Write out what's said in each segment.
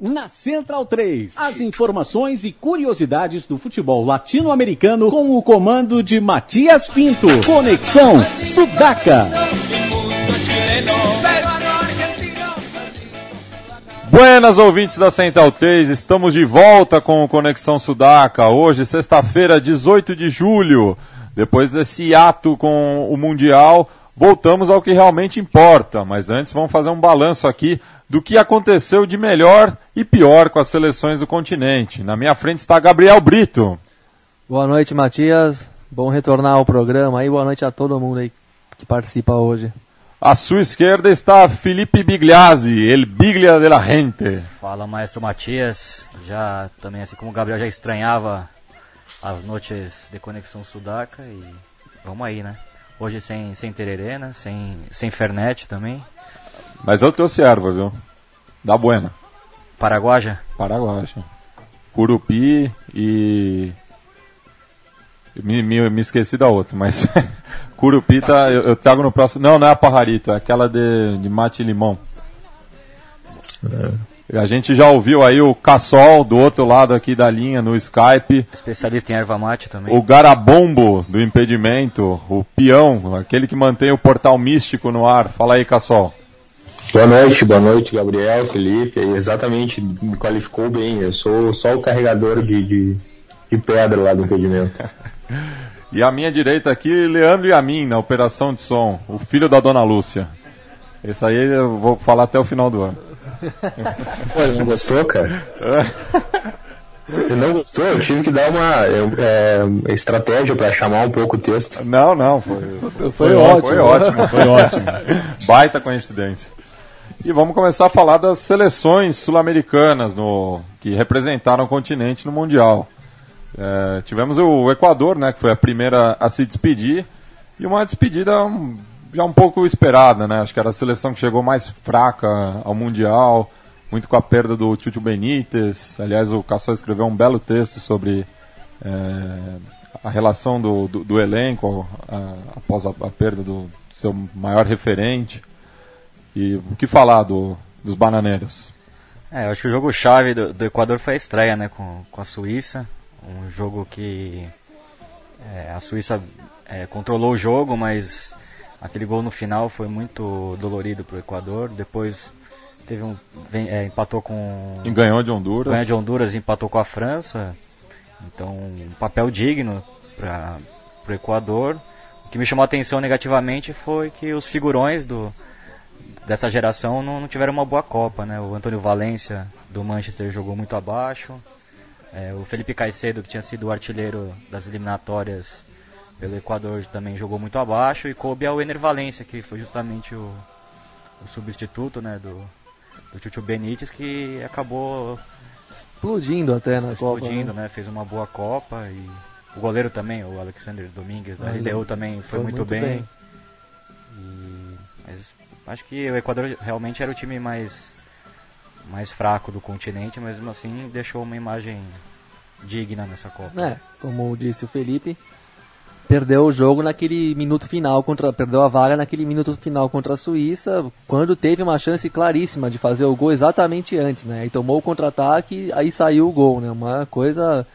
Na Central 3, as informações e curiosidades do futebol latino-americano com o comando de Matias Pinto. Conexão Sudaca. Buenas ouvintes da Central 3, estamos de volta com o Conexão Sudaca. Hoje, sexta-feira, 18 de julho. Depois desse ato com o Mundial, voltamos ao que realmente importa. Mas antes, vamos fazer um balanço aqui do que aconteceu de melhor e pior com as seleções do continente. Na minha frente está Gabriel Brito. Boa noite, Matias. Bom retornar ao programa aí. Boa noite a todo mundo aí que participa hoje. À sua esquerda está Felipe Bigliazzi, el Biglia de la gente. Fala, maestro Matias. Já também, assim como o Gabriel já estranhava as noites de Conexão Sudaca e vamos aí, né? Hoje sem, sem tererê, né? Sem, sem Fernet também. Mas eu trouxe erva, viu? Da buena. Paraguaja? Paraguaja. Curupi e. Me, me, me esqueci da outra, mas. Curupi tá. Eu, eu, trago no próximo. Não, não é a Pajarito, é aquela de, de mate e limão. É. A gente já ouviu aí o Cassol do outro lado aqui da linha no Skype. Especialista em erva mate também. O Garabombo do impedimento. O peão, aquele que mantém o portal místico no ar. Fala aí, Cassol. Boa noite, boa noite, Gabriel, Felipe. Exatamente, me qualificou bem. Eu sou só o carregador de, de, de pedra lá do impedimento. e à minha direita aqui, Leandro e a mim, na operação de som, o filho da dona Lúcia. Esse aí eu vou falar até o final do ano. Pô, ele não gostou, cara? Ele não gostou? Eu tive que dar uma é, estratégia para chamar um pouco o texto. Não, não, foi, foi, foi ótimo. Foi ótimo, foi ótimo. Baita coincidência. E vamos começar a falar das seleções sul-americanas no, que representaram o continente no Mundial. É, tivemos o Equador, né, que foi a primeira a se despedir, e uma despedida já um pouco esperada, né? Acho que era a seleção que chegou mais fraca ao Mundial, muito com a perda do Tio Benítez. Aliás, o Cassol escreveu um belo texto sobre é, a relação do, do, do elenco a, após a, a perda do seu maior referente. E o que falar do, dos bananeiros? É, eu acho que o jogo-chave do, do, Equador foi a estreia né, com, com a Suíça. Um jogo que é, a Suíça é, controlou o jogo, mas aquele gol no final foi muito dolorido para o Equador. Depois teve um, vem, é, empatou com. E ganhou de Honduras. Ganhou de Honduras e empatou com a França. Então, um papel digno para o Equador. O que me chamou a atenção negativamente foi que os figurões do, dessa geração não, não, tiveram uma boa Copa, né? O Antônio Valência do Manchester jogou muito abaixo. É, o Felipe Caicedo, que tinha sido o artilheiro das eliminatórias pelo Equador, também jogou muito abaixo. E coube ao Ener Valência, que foi justamente o, o substituto né, do, do Chuchu Benítez, que acabou explodindo até na explodindo, Copa. Explodindo, né? né? Fez uma boa Copa e o goleiro também, o Alexander Domingues da LDU também foi, foi muito, muito, bem. bem. E, Acho que o Equador realmente era o time mais, mais fraco do continente, mas mesmo assim deixou uma imagem digna nessa Copa. É, como disse o Felipe, perdeu o jogo naquele minuto final contra, perdeu a vaga naquele minuto final contra a Suíça, quando teve uma chance claríssima de fazer o gol exatamente antes, né? Aí tomou o contra-ataque, aí saiu o gol, né? Uma coisa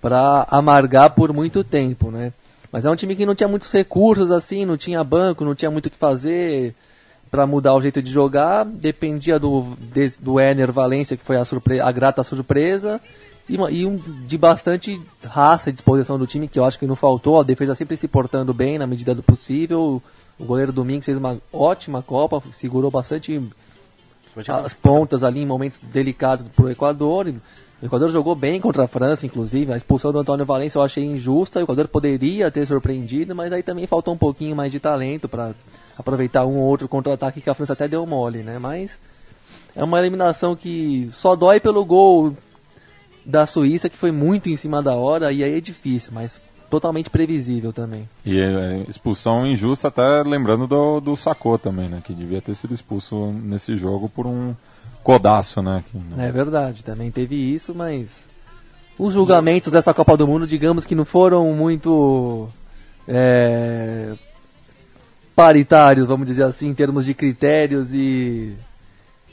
para amargar por muito tempo, né? Mas é um time que não tinha muitos recursos assim, não tinha banco, não tinha muito o que fazer para mudar o jeito de jogar, dependia do, de, do Ener Valência, que foi a, a grata surpresa, e, e um, de bastante raça e disposição do time, que eu acho que não faltou. A defesa sempre se portando bem na medida do possível. O goleiro Domingos fez uma ótima Copa, segurou bastante as pontas ali em momentos delicados para o Equador. O Equador jogou bem contra a França, inclusive. A expulsão do Antônio Valência eu achei injusta. O Equador poderia ter surpreendido, mas aí também faltou um pouquinho mais de talento para aproveitar um ou outro contra-ataque que a França até deu mole, né? Mas é uma eliminação que só dói pelo gol da Suíça, que foi muito em cima da hora, e aí é difícil, mas totalmente previsível também. E é, expulsão injusta, até lembrando do, do Sacô também, né? Que devia ter sido expulso nesse jogo por um codaço, né? Que, É verdade, também teve isso, mas os julgamentos dessa Copa do Mundo, digamos que não foram muito é, paritários, vamos dizer assim, em termos de critérios e,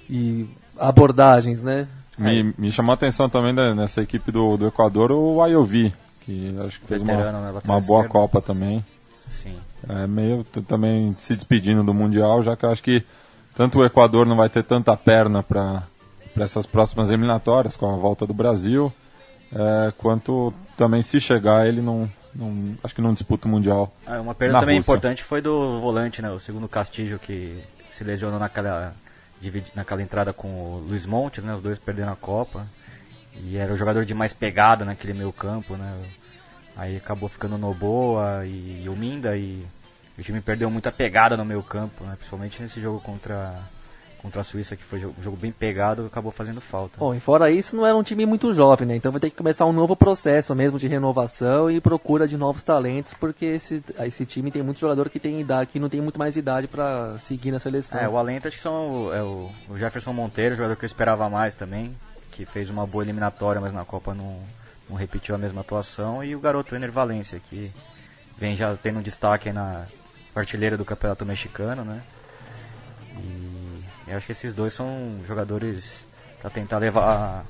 e abordagens, né? Me, me chamou a atenção também né, nessa equipe do, do Equador o Ayovi, que acho que fez uma, né, uma boa. Copa também. Sim. É meio também se despedindo do Mundial, já que eu acho que tanto o Equador não vai ter tanta perna para essas próximas eliminatórias, com a volta do Brasil, é, quanto também se chegar ele não, não acho que não disputa o Mundial. Ah, uma perda também Rússia. importante foi do volante, né? O segundo Castillo que se lesionou naquela, naquela entrada com o Luiz Montes, né? Os dois perderam a Copa. E era o jogador de mais pegada naquele meio campo, né? Aí acabou ficando Noboa e o Minda e o time perdeu muita pegada no meio campo, né? Principalmente nesse jogo contra, contra a Suíça, que foi um jogo bem pegado, acabou fazendo falta. Bom, e fora isso, não era um time muito jovem, né? Então vai ter que começar um novo processo mesmo de renovação e procura de novos talentos, porque esse, esse time tem muito jogador que tem idade, que não tem muito mais idade para seguir na seleção. É, o alento acho que são o- é o, o Jefferson Monteiro, jogador que eu esperava mais também, que fez uma boa eliminatória, mas na Copa não, não repetiu a mesma atuação, e o garoto Ener Valência, que vem já tendo um destaque aí na artilheira do Campeonato Mexicano, né? E eu acho que esses dois são jogadores para tentar levar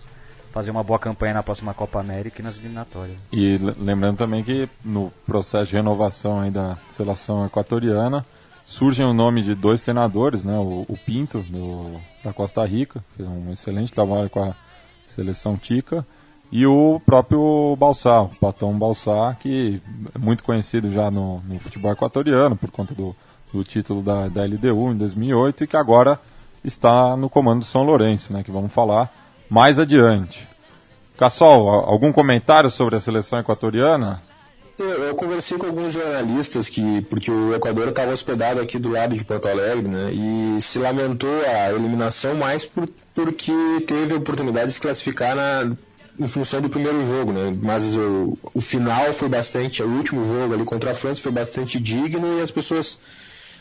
fazer uma boa campanha na próxima Copa América e nas eliminatórias. E le- lembrando também que no processo de renovação aí da seleção equatoriana surgem o nome de dois treinadores, né? O, o Pinto do, da Costa Rica, fez um excelente trabalho com a seleção Tica, e o próprio Balsá, o Patão Balsá, que é muito conhecido já no, no futebol equatoriano por conta do, do título da, da LDU em 2008 e que agora está no comando do São Lourenço, né? Que vamos falar mais adiante. Cassol, algum comentário sobre a seleção equatoriana? Eu, eu conversei com alguns jornalistas que, porque o Equador estava hospedado aqui do lado de Porto Alegre, né, e se lamentou a eliminação mais por, porque teve a oportunidade de se classificar na, em função do primeiro jogo, né, mas o, o final foi bastante, o último jogo ali contra a França foi bastante digno e as pessoas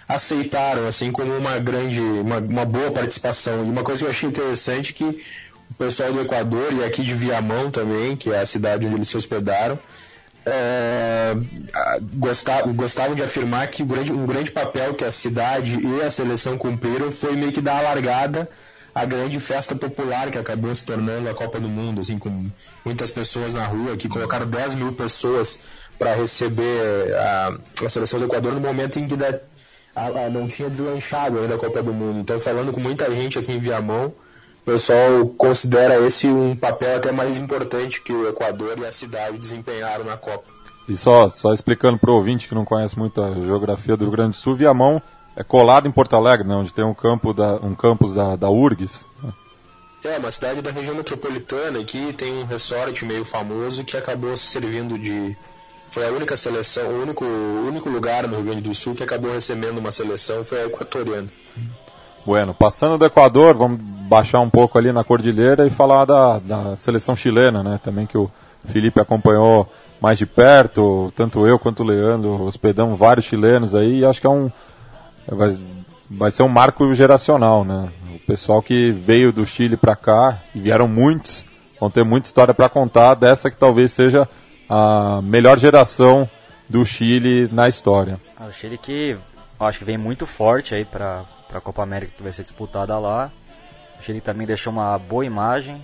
aceitaram assim como uma grande, uma, uma boa participação. E uma coisa que eu achei interessante é que o pessoal do Equador e aqui de Viamão também, que é a cidade onde eles se hospedaram, é, gostavam, gostavam de afirmar que o grande, um grande papel que a cidade e a seleção cumpriram foi meio que dar a largada à grande festa popular que acabou se tornando a Copa do Mundo, assim, com muitas pessoas na rua, que colocaram 10 mil pessoas para receber a, a seleção do Equador no momento em que a- a- não tinha deslanchado ainda a Copa do Mundo. Então, falando com muita gente aqui em Viamão, o pessoal considera esse um papel até mais importante que o Equador e a cidade desempenharam na Copa. E só, só explicando para o ouvinte que não conhece muito a geografia do Rio Grande do Sul, Viamão é colado em Porto Alegre, né, onde tem um, campo da, um campus da, da URGS. né? É, uma cidade da região metropolitana aqui tem um resort meio famoso que acabou servindo de. Foi a única seleção, o único, o único lugar no Rio Grande do Sul que acabou recebendo uma seleção foi a equatoriana. Bueno, passando do Equador, vamos baixar um pouco ali na Cordilheira e falar da, da seleção chilena, né? Também que o Felipe acompanhou mais de perto, tanto eu quanto o Leandro hospedamos vários chilenos aí e acho que é um vai, vai ser um marco geracional, né? O pessoal que veio do Chile para cá e vieram muitos, vão ter muita história para contar dessa que talvez seja a melhor geração do Chile na história. Ah, O Chile que acho que vem muito forte aí para a Copa América que vai ser disputada lá. O Chile também deixou uma boa imagem.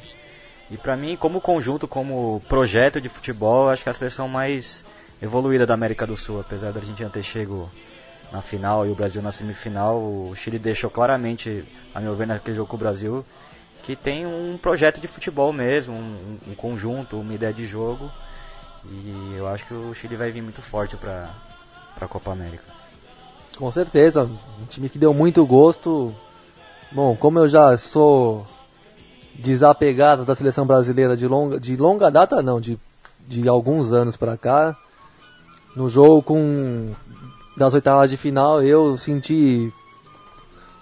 E para mim, como conjunto, como projeto de futebol, acho que é a seleção mais evoluída da América do Sul. Apesar da Argentina ter chego na final e o Brasil na semifinal, o Chile deixou claramente, a meu ver, naquele jogo com o Brasil, que tem um projeto de futebol mesmo, um, um conjunto, uma ideia de jogo. E eu acho que o Chile vai vir muito forte para a Copa América. Com certeza, um time que deu muito gosto. Bom, como eu já sou desapegado da seleção brasileira de longa, de longa data, não, de, de alguns anos pra cá, no jogo com das oitavas de final, eu senti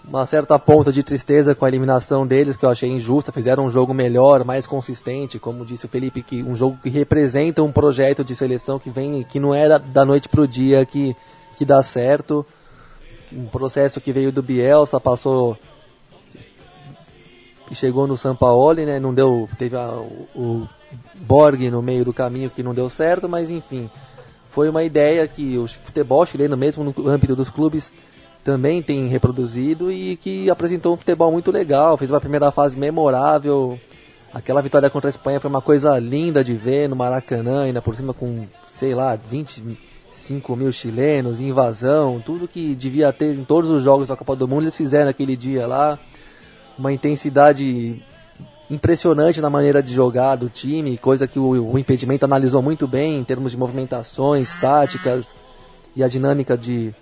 uma certa ponta de tristeza com a eliminação deles, que eu achei injusta. Fizeram um jogo melhor, mais consistente, como disse o Felipe, que um jogo que representa um projeto de seleção que vem, que não é da, noite pro dia que, que dá certo. Um processo que veio do Bielsa, passou e chegou no Sampaoli, né? Não deu, teve a, o, o Borg no meio do caminho que não deu certo, mas enfim, foi uma ideia que o futebol chileno mesmo no âmbito dos clubes também tem reproduzido e que apresentou um futebol muito legal, fez uma primeira fase memorável. Aquela vitória contra a Espanha foi uma coisa linda de ver no Maracanã, ainda por cima com, sei lá, 25 mil chilenos, invasão, tudo que devia ter em todos os jogos da Copa do Mundo, eles fizeram naquele dia lá. Uma intensidade impressionante na maneira de jogar do time, coisa que o, o impedimento analisou muito bem em termos de movimentações, táticas e a dinâmica de,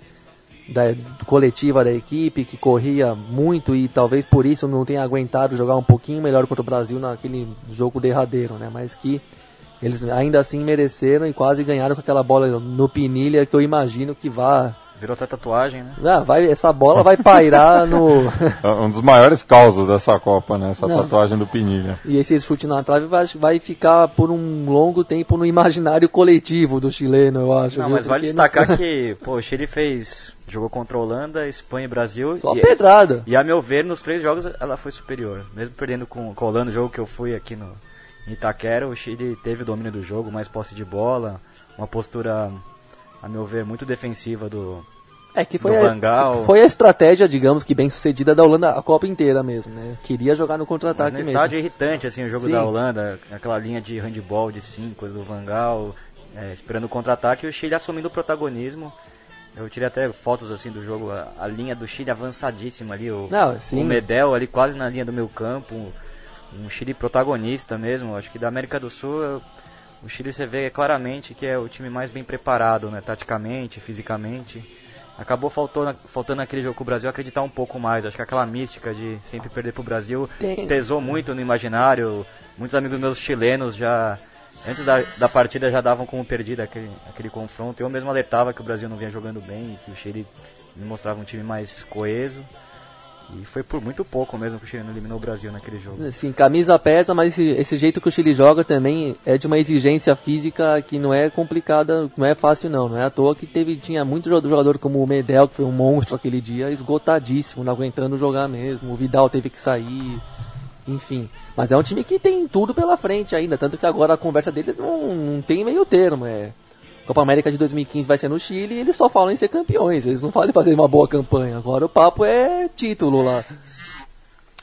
da coletiva da equipe, que corria muito e talvez por isso não tenha aguentado jogar um pouquinho melhor contra o Brasil naquele jogo derradeiro, né? Mas que eles ainda assim mereceram e quase ganharam com aquela bola no Pinilha que eu imagino que vá Virou até tatuagem, né? ah, vai, essa bola vai pairar no. É um dos maiores causos dessa Copa, né? Essa Não. tatuagem do Pinilha. E esse chute na trave vai, vai ficar por um longo tempo no imaginário coletivo do chileno, eu acho. Não, viu? mas vale Porque destacar não- que, pô, o Chile fez. Jogou contra a Holanda, Espanha e Brasil. Só e, pedrada. e a meu ver, nos três jogos ela foi superior. Mesmo perdendo com, com a Holanda, o jogo que eu fui aqui no em Itaquera, o Chile teve o domínio do jogo, mais posse de bola, uma postura, a meu ver, muito defensiva do, É que foi a, foi a estratégia, digamos que bem sucedida da Holanda a Copa inteira mesmo, né? Queria jogar no contra-ataque mesmo. estádio é irritante, assim, o jogo Sim. da Holanda, aquela linha de handball de 5 do Van Gaal, é, esperando o contra-ataque e o Chile assumindo o protagonismo. Eu tirei até fotos assim do jogo, a, a linha do Chile avançadíssima ali, o, Não, sim. o Medel ali quase na linha do meu campo, um, Chile protagonista mesmo. Acho que da América do Sul, o Chile você vê claramente que é o time mais bem preparado, né, taticamente, fisicamente. Acabou faltando, faltando naquele jogo com o Brasil acreditar um pouco mais. Acho que aquela mística de sempre perder pro Brasil Tem. pesou muito no imaginário. Muitos amigos meus chilenos já, antes da, da partida, já davam como perdido aquele, aquele confronto. Eu mesmo alertava que o Brasil não vinha jogando bem e que o Chile me mostrava um time mais coeso. E foi por muito pouco mesmo que o Chile não eliminou o Brasil naquele jogo. Sim, camisa pesa, mas esse, esse jeito que o Chile joga também é de uma exigência física que não é complicada, não é fácil não. Não é à toa que teve, tinha muito jogador como o Medel, que foi um monstro aquele dia, esgotadíssimo, não aguentando jogar mesmo. O Vidal teve que sair, enfim. Mas é um time que tem tudo pela frente ainda, tanto que agora a conversa deles não, não tem meio termo. É. Copa América de 2015 vai ser no Chile e eles só falam em ser campeões, eles não falam em fazer uma boa campanha. Agora o papo é título lá.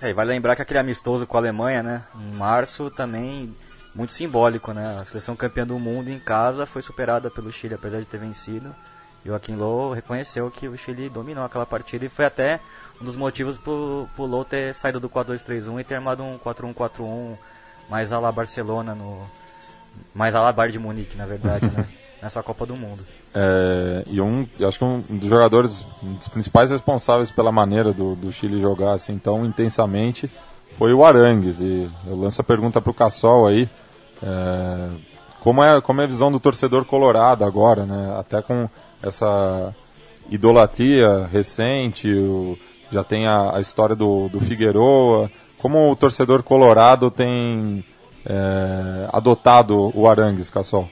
É, e vale lembrar que aquele amistoso com a Alemanha, né, em março, também muito simbólico, né? A seleção campeã do mundo em casa foi superada pelo Chile, apesar de ter vencido. E o Joaquim Low reconheceu que o Chile dominou aquela partida e foi até um dos motivos pro, pro Low ter saído do 4-2-3-1 e ter armado um 4-1-4-1 mais a la Barcelona, no, mais a la Bayern de Munique, na verdade, né? Nessa Copa do Mundo. É, e um, acho que um dos jogadores, um dos principais responsáveis pela maneira do, do Chile jogar assim tão intensamente foi o Arangues. E eu lanço a pergunta para o Cassol aí, é, como, é, como é a visão do torcedor colorado agora, né? Até com essa idolatria recente, o- já tem a, a história do, do Figueroa, como o torcedor colorado tem é, adotado o Arangues, Cassol?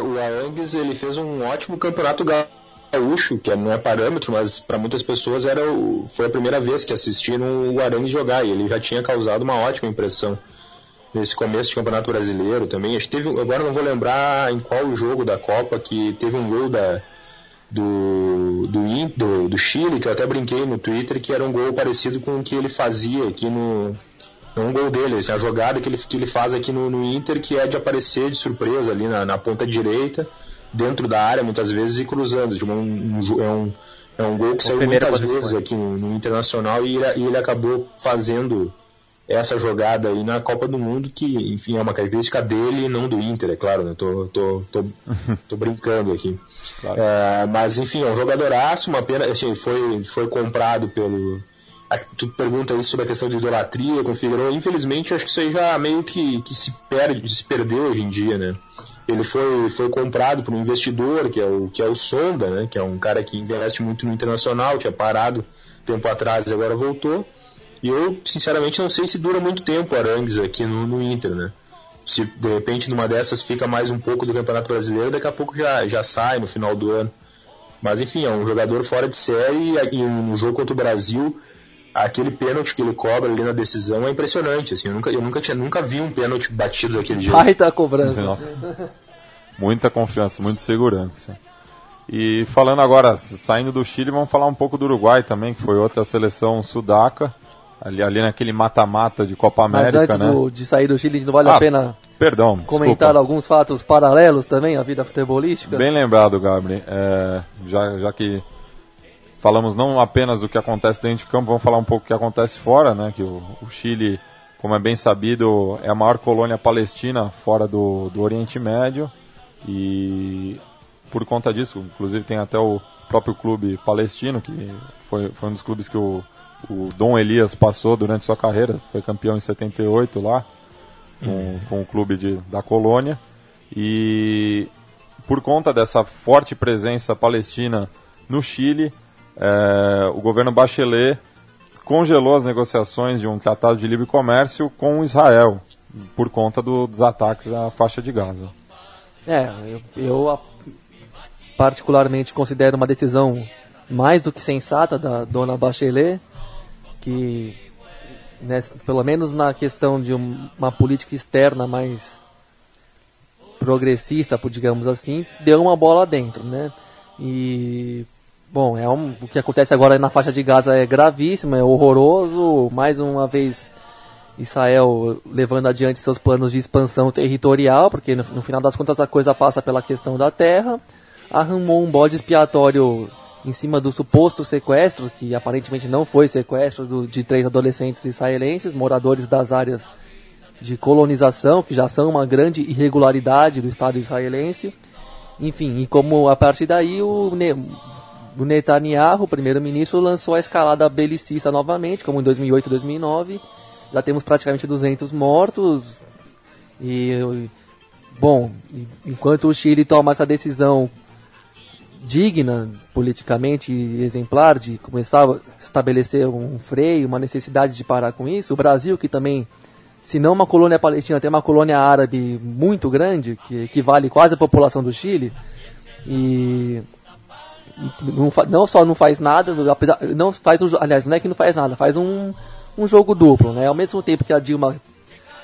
O Arangues ele fez um ótimo campeonato gaúcho, que não é parâmetro, mas para muitas pessoas era o, foi a primeira vez que assistiram o Arangues jogar e ele já tinha causado uma ótima impressão nesse começo de campeonato brasileiro também. Acho que teve, agora não vou lembrar em qual jogo da Copa que teve um gol da do, do, do, do Chile, que eu até brinquei no Twitter, que era um gol parecido com o que ele fazia aqui no, não um gol dele, assim, a jogada que ele, que ele faz aqui no, no Inter, que é de aparecer de surpresa ali na, na ponta direita, dentro da área muitas vezes e cruzando. Tipo, um, um é, um, é um gol que saiu primeiro muitas vezes aqui no, no Internacional e ele, e ele acabou fazendo essa jogada aí na Copa do Mundo, que enfim é uma característica dele e não do Inter, é claro, né? Tô, tô, tô, tô brincando aqui. Claro. É, mas enfim, é um jogadoraço, uma pena, assim, foi, foi comprado pelo. Tu pergunta aí sobre a questão de idolatria Figueiredo. Infelizmente, acho que isso aí já meio que, que se perde, se perdeu hoje em dia, né? Ele foi, foi comprado por um investidor, que é, o, que é o Sonda, né? Que é um cara que investe muito no internacional, tinha parado tempo atrás e agora voltou. E eu, sinceramente, não sei se dura muito tempo o Arangues aqui no, no Inter, né? Se de repente numa dessas fica mais um pouco do Campeonato Brasileiro, daqui a pouco já, já sai no final do ano. Mas enfim, é um jogador fora de série e, no jogo contra o Brasil, aquele pênalti que ele cobra ali na decisão é impressionante. Assim, eu nunca, eu nunca, tinha, nunca vi um pênalti batido daquele jeito. Baita cobrança. Nossa. Muita confiança, muita segurança. E falando agora, saindo do Chile, vamos falar um pouco do Uruguai também, que foi outra seleção sudaca, ali, ali naquele mata-mata de Copa América, Mas antes né? do- de sair do Chile, não vale Ah, a pena Perdão, comentar desculpa. alguns fatos paralelos também à vida futebolística? Bem lembrado, Gabriel. É, já, já que falamos não apenas do que acontece dentro de campo, vamos falar um pouco do que acontece fora, né? Que o, o Chile, como é bem sabido, é a maior colônia palestina fora do, do Oriente Médio e por conta disso, inclusive tem até o próprio clube palestino, que foi, foi um dos clubes que o, o Dom Elias passou durante sua carreira, foi campeão em 78 lá, com, com o clube de, da colônia. E por conta dessa forte presença palestina no Chile, eh, o governo Bachelet congelou as negociações de um tratado de livre comércio com Israel, por conta do- dos ataques à faixa de Gaza. É, eu, eu particularmente considero uma decisão mais do que sensata da dona Bachelet, que né, pelo menos na questão de um- uma política externa mais progressista, digamos assim, deu uma bola dentro, né? E bom, é um, o que acontece agora na faixa de Gaza é gravíssimo, é horroroso, mais uma vez Israel levando adiante seus planos de expansão territorial, porque no, no final das contas a coisa passa pela questão da terra, arrumou um bode expiatório em cima do suposto sequestro, que aparentemente não foi sequestro, do- de três adolescentes israelenses, moradores das áreas de colonização, que já são uma grande irregularidade do Estado israelense. Enfim, e como a partir daí o, o Netanyahu, primeiro-ministro, lançou a escalada belicista novamente, como em 2008 e 2009. Já temos praticamente 200 mortos. E, bom, enquanto o Chile toma essa decisão digna, politicamente exemplar, de começar a estabelecer um freio, uma necessidade de parar com isso, o Brasil, que também, se não uma colônia palestina, tem uma colônia árabe muito grande, que equivale quase à população do Chile, e não, não só não faz nada, não faz um, aliás, não é que não faz nada, faz um, um jogo duplo, né? Ao mesmo tempo que a Dilma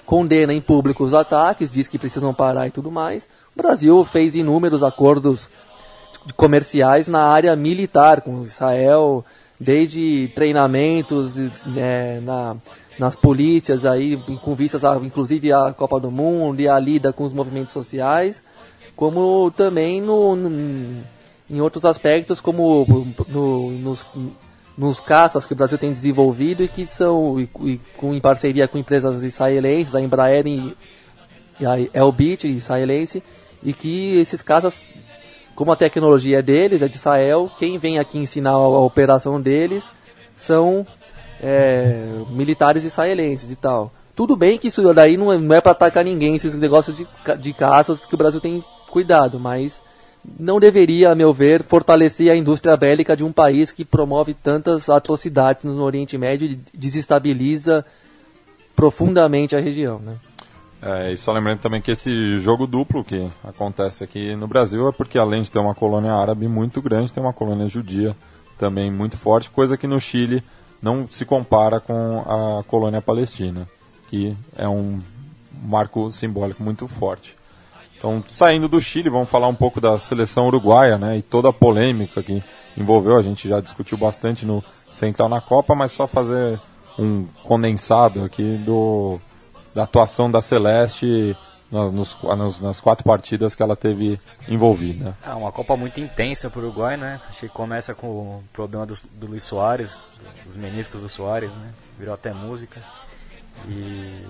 condena em público os ataques, diz que precisam parar e tudo mais, o Brasil fez inúmeros acordos comerciais na área militar com Israel, desde treinamentos é, na, nas polícias aí, com vistas a, inclusive à Copa do Mundo e a lida com os movimentos sociais, como também no, no- em outros aspectos, como no- nos, nos caças que o Brasil tem desenvolvido e que são e, com, em parceria com empresas israelenses, a Embraer e, e a Elbit israelense, e que esses caças como a tecnologia é deles, é de Israel, quem vem aqui ensinar a, a operação deles são é, militares israelenses e tal. Tudo bem que isso daí não é, não é para atacar ninguém, esses negócios de, de caças que o Brasil tem cuidado, mas não deveria, a meu ver, fortalecer a indústria bélica de um país que promove tantas atrocidades no Oriente Médio e desestabiliza profundamente a região. Né? É, e só lembrando também que esse jogo duplo que acontece aqui no Brasil é porque além de ter uma colônia árabe muito grande, tem uma colônia judia também muito forte, coisa que no Chile não se compara com a colônia palestina, que é um marco simbólico muito forte. Então, saindo do Chile, vamos falar um pouco da seleção uruguaia, né, e toda a polêmica que envolveu, a gente já discutiu bastante no Central na Copa, mas só fazer um condensado aqui do da atuação da Celeste nas, nos- nas, quatro partidas que ela teve envolvida. É uma Copa muito intensa para o Uruguai, né? Acho que começa com o problema do, do Luiz Soares, dos meniscos do Soares, né? Virou até música. E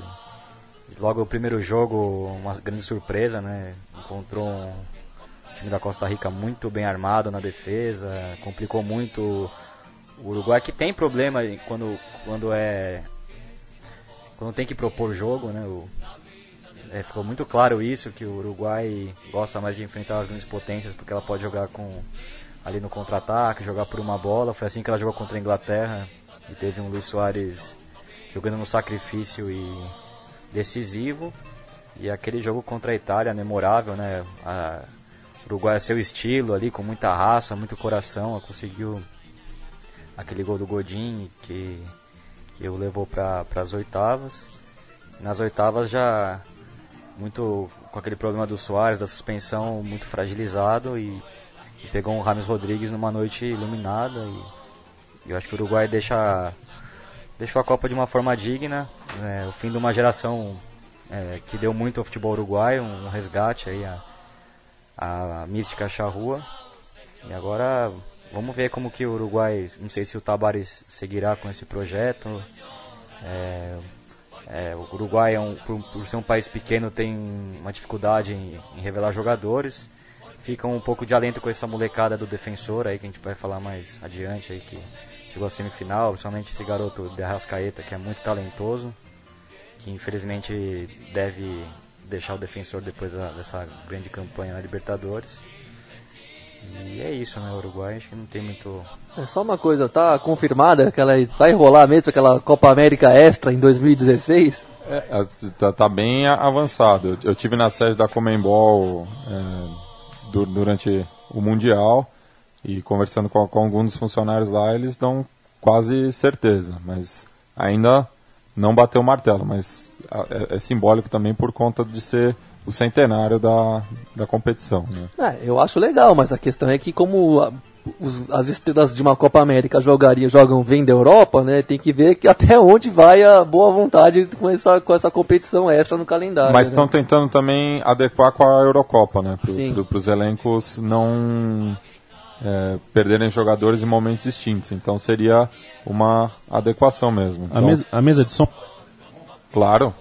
logo o primeiro jogo, uma grande surpresa, né? Encontrou um time da Costa Rica muito bem armado na defesa, complicou muito o Uruguai, que tem problema quando, quando é. Quando tem que propor jogo, né? O, é, ficou muito claro isso, que o Uruguai gosta mais de enfrentar as grandes potências, porque ela pode jogar com ali no contra-ataque, jogar por uma bola. Foi assim que ela jogou contra a Inglaterra e teve um Luiz Soares jogando no sacrifício e decisivo. E aquele jogo contra a Itália, memorável, né? A, o Uruguai é seu estilo ali, com muita raça, muito coração, conseguiu aquele gol do Godin que, que o levou para as oitavas. Nas oitavas já muito com aquele problema do Soares, da suspensão muito fragilizado e, pegou um Rames Rodrigues numa noite iluminada e eu acho que o Uruguai deixa deixou a Copa de uma forma digna, é, o fim de uma geração é, que deu muito ao futebol uruguaio, um, resgate aí a, a, a mística charrua. E agora vamos ver como que o Uruguai, não sei se o Tabares seguirá com esse projeto. É, é, o Uruguai, é um, por, por, ser um país pequeno, tem uma dificuldade em, em, revelar jogadores. Fica um pouco de alento com essa molecada do defensor aí, que a gente vai falar mais adiante aí, que chegou à semifinal, principalmente esse garoto de Arrascaeta, que é muito talentoso, que infelizmente deve deixar o defensor depois da, dessa grande campanha na Libertadores. E é isso, né? O Uruguai acho que não tem muito. É só uma coisa, tá confirmada que ela vai rolar mesmo aquela Copa América Extra em 2016? É, tá, tá, bem avançado. Eu, eu tive na sede da Comembol é, durante o Mundial e conversando com, com alguns dos funcionários lá, eles dão quase certeza, mas ainda não bateu o martelo, mas é, é, simbólico também por conta de ser o centenário da, da competição. Né? É, eu acho legal, mas a questão é que como a, os, as estrelas de uma Copa América jogariam, jogam vêm da Europa, né? Tem que ver que até onde vai a boa vontade com essa, com essa competição extra no calendário. Mas estão né? tentando também adequar com a Eurocopa, né? Para os elencos não é, perderem jogadores em momentos distintos. Então seria uma adequação mesmo. A, então, a mesa de som. Claro.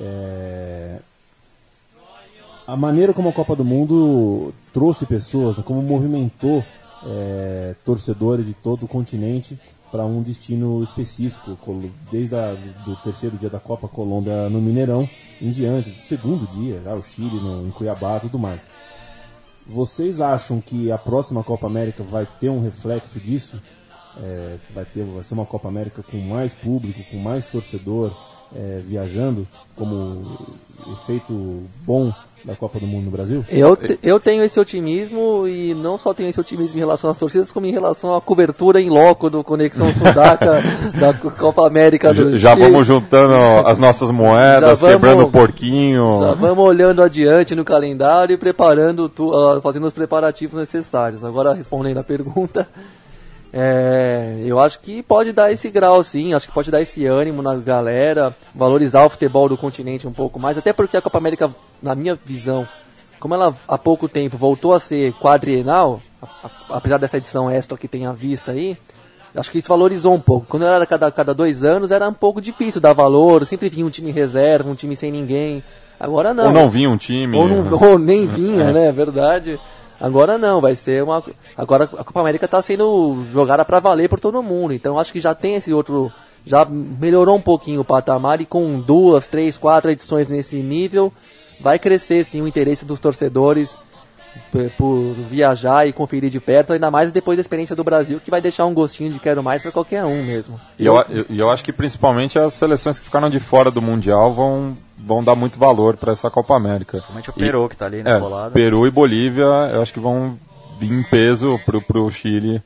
É, a maneira como a Copa do Mundo trouxe pessoas, né, como movimentou é, torcedores de todo o continente para um destino específico, desde o terceiro dia da Copa Colômbia no Mineirão em diante, do segundo dia, já o Chile no, em Cuiabá tudo mais. Vocês acham que a próxima Copa América vai ter um reflexo disso? É, vai, ter, vai ser uma Copa América com mais público, com mais torcedor é, viajando, como efeito bom da Copa do Mundo no Brasil? Eu, eu tenho esse otimismo e não só tenho esse otimismo em relação às torcidas, como em relação à cobertura em loco do Conexão Sudaca da Copa América do Já, já vamos juntando as nossas moedas, vamos, quebrando o porquinho. Já vamos olhando adiante no calendário e preparando, tu, uh, fazendo os preparativos necessários. Agora respondendo a pergunta. É, eu acho que pode dar esse grau, sim. Acho que pode dar esse ânimo na galera, valorizar o futebol do continente um pouco mais. Até porque a Copa América, na minha visão, como ela há pouco tempo voltou a ser quadrienal, apesar dessa edição extra que tem à vista aí, acho que isso valorizou um pouco. Quando era cada, cada dois anos, era um pouco difícil dar valor. Sempre vinha um time reserva, um time sem ninguém. Agora não. Ou não vinha um time. Ou, não, ou nem vinha, é. né? É verdade. Agora não, vai ser uma. Agora a Copa América está sendo jogada para valer por todo mundo. Então acho que já tem esse outro. Já melhorou um pouquinho o patamar e com duas, três, quatro edições nesse nível, vai crescer sim o interesse dos torcedores por viajar e conferir de perto, ainda mais depois da experiência do Brasil, que vai deixar um gostinho de quero mais para qualquer um mesmo. E eu, eu, eu acho que principalmente as seleções que ficaram de fora do Mundial vão vão dar muito valor para essa Copa América. Principalmente o Peru, e, que está ali na é, colada. Peru e Bolívia, eu acho que vão vir em peso para o Chile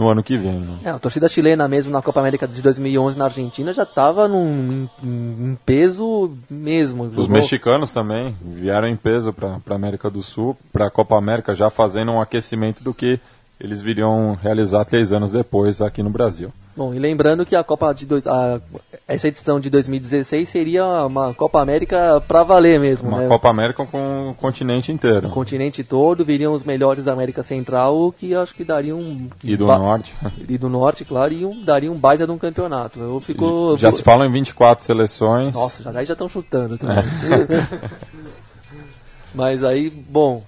no ano que vem. Né? É, a torcida chilena mesmo na Copa América de 2011 na Argentina já estava num em, peso mesmo. Os jogou... mexicanos também vieram em peso para a América do Sul, para a Copa América já fazendo um aquecimento do que eles viriam realizar três anos depois aqui no Brasil. Bom, e lembrando que a Copa de dois, a, essa edição de 2016 seria uma Copa América para valer mesmo. Uma né? Copa América com o continente inteiro. O continente todo, viriam os melhores da América Central, que acho que dariam um. E do Norte. E do Norte, claro, e um, daria um baita de um campeonato. Eu fico, já se fala em 24 seleções. Nossa, já, já estão chutando. É. Mas aí, bom,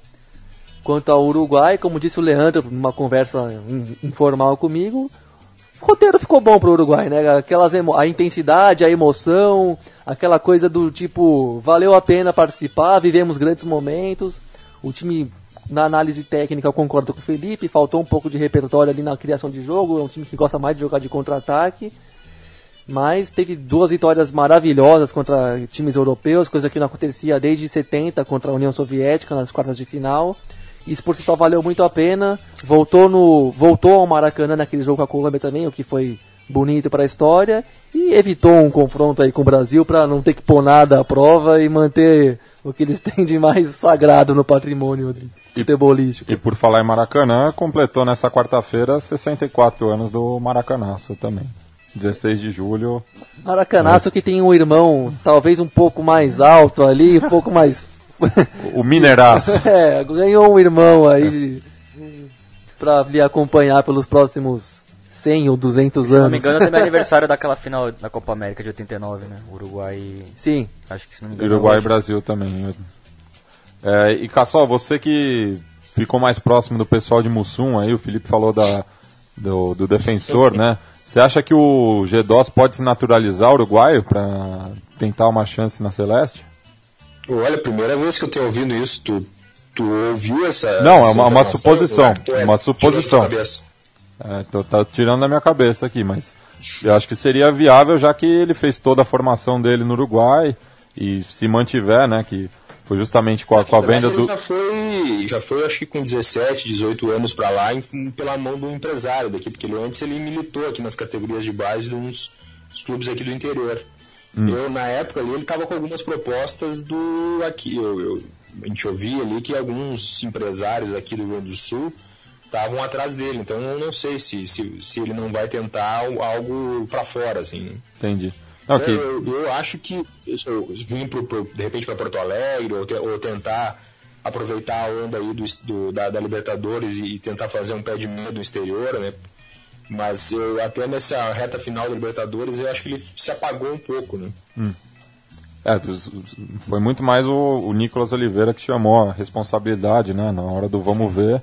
Quanto ao Uruguai, como disse o Leandro numa conversa informal comigo, o roteiro ficou bom pro Uruguai, né? Aquelas a intensidade, a emoção, aquela coisa do tipo, valeu a pena participar, vivemos grandes momentos. O time, na análise técnica, eu concordo com o Felipe, faltou um pouco de repertório ali na criação de jogo, é um time que gosta mais de jogar de contra-ataque. Mas teve duas vitórias maravilhosas contra times europeus, coisa que não acontecia desde 70 contra a União Soviética nas quartas de final. Isso por si só valeu muito a pena. Voltou no voltou ao Maracanã naquele jogo com a Colômbia também, o que foi bonito para a história e evitou um confronto aí com o Brasil para não ter que pôr nada à prova e manter o que eles têm de mais sagrado no patrimônio futebolístico. E por falar em Maracanã, completou nessa quarta-feira 64 anos do Maracanaço também. 16 de julho. Maracanaço que tem um irmão talvez um pouco mais alto ali, um pouco mais. O Mineraço. é, ganhou um irmão aí pra lhe acompanhar pelos próximos 100 ou 200 Se não anos. me engano, também é aniversário daquela final da Copa América de 89, né? Uruguai. Sim. Acho que se não me engano. Uruguai e hoje. Brasil também. É, e Cassol, você que ficou mais próximo do pessoal de Mussum aí, o Felipe falou da, do, do defensor, né? Você acha que o G2 pode se naturalizar o uruguaio para tentar uma chance na Celeste? Olha, primeira vez que eu tenho ouvido isso, tu, tu ouviu essa. Não, é essa uma- uma informação? suposição, É, uma suposição. É, tá tirando da minha cabeça aqui, mas eu acho que seria viável já que ele fez toda a formação dele no Uruguai e se mantiver, né? Que foi justamente com a, com a venda do. já foi, já foi, acho que com 17, 18 anos pra lá, em- pela mão do empresário daqui, porque ele, antes ele militou aqui nas categorias de base de uns clubes aqui do interior. Hum. Eu, na época ali, ele tava com algumas propostas do aqui, eu, eu- a gente ouvia ali que alguns empresários aqui do Rio Grande do Sul estavam atrás dele, então eu não sei se, se, se ele não vai tentar algo pra fora, assim. Entendi. Não, que- Eu, eu acho que isso, eu vim pro, pro- de repente para Porto Alegre ou, te- ou tentar aproveitar a onda aí do, do- da, da Libertadores e, tentar fazer um pé de meia do exterior, né? Mas eu, até nessa reta final da Libertadores eu acho que ele se apagou um pouco, né? É, foi muito mais o, o Nicolas Oliveira que chamou a responsabilidade, né, na hora do vamos ver.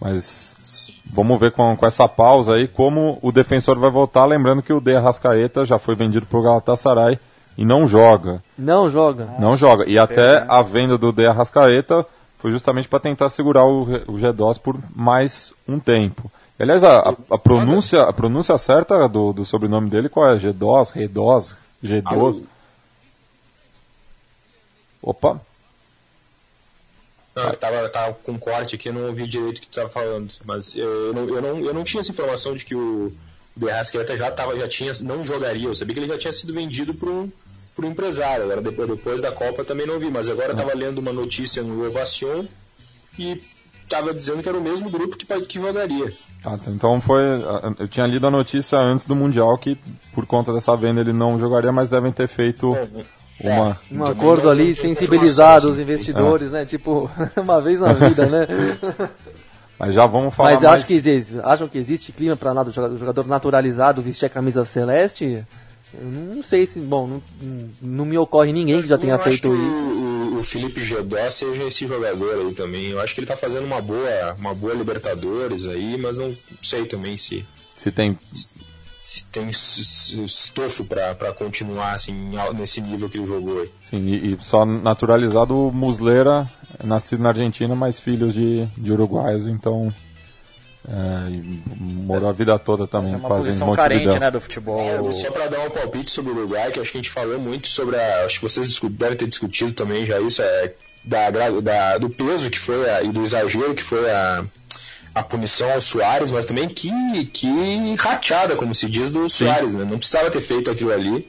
Mas vamos ver com, com essa pausa aí como o defensor vai voltar. Lembrando que o De Arrascaeta já foi vendido para o Galatasaray e não joga. Não joga. Não joga. E até a venda do De Arrascaeta foi justamente para tentar segurar o, o G2 por mais um tempo. Aliás, a, a- a pronúncia, a pronúncia certa do, do sobrenome dele qual é? G2, Redós, G12? Opa, Não, eu tava, tava com corte aqui, eu não ouvi direito o que tu tava falando. Mas eu, eu, não, eu, não, eu não tinha essa informação de que o De Arrascaeta já, tava, já tinha, não jogaria. Eu sabia que ele já tinha sido vendido para um, um empresário. Agora, depois, depois da Copa também não vi. Mas agora eu tava lendo uma notícia no Ovacion e tava dizendo que era o mesmo grupo que, que jogaria. Ah, tá. Então foi. Eu tinha lido a notícia antes do Mundial que por conta dessa venda ele não jogaria, mas devem ter feito uma. Um Também acordo ali, sensibilizar informação, os investidores, né? Tipo, uma vez na vida, né? Mas já vamos falar Mas eu mais. acho que existe, acham que existe clima para nada o jogador, naturalizado vestir a camisa celeste? Eu não sei se, bom, não, não me ocorre ninguém que já tenha feito isso. O, Felipe Gedó seja esse jogador aí também. Eu acho que ele tá fazendo uma boa, uma boa Libertadores aí, mas não sei também se, Se tem. se tem estofo pra pra continuar assim, nesse nível que ele jogou aí. Sim, e, e só naturalizado o Muslera, nascido na Argentina, mas filhos de, de uruguaios, então. É, morou a vida toda também, Essa é uma quase em posição Montevidéu. carente, né, do futebol. É, Só para dar um palpite sobre o Uruguai, que acho que a gente falou muito sobre a. Acho que vocês devem ter discutido também já isso, é, da, da- do peso que foi a- e do exagero que foi a, a punição ao Soares, mas também que, que rateada, como se diz, do Soares, né? Não precisava ter feito aquilo ali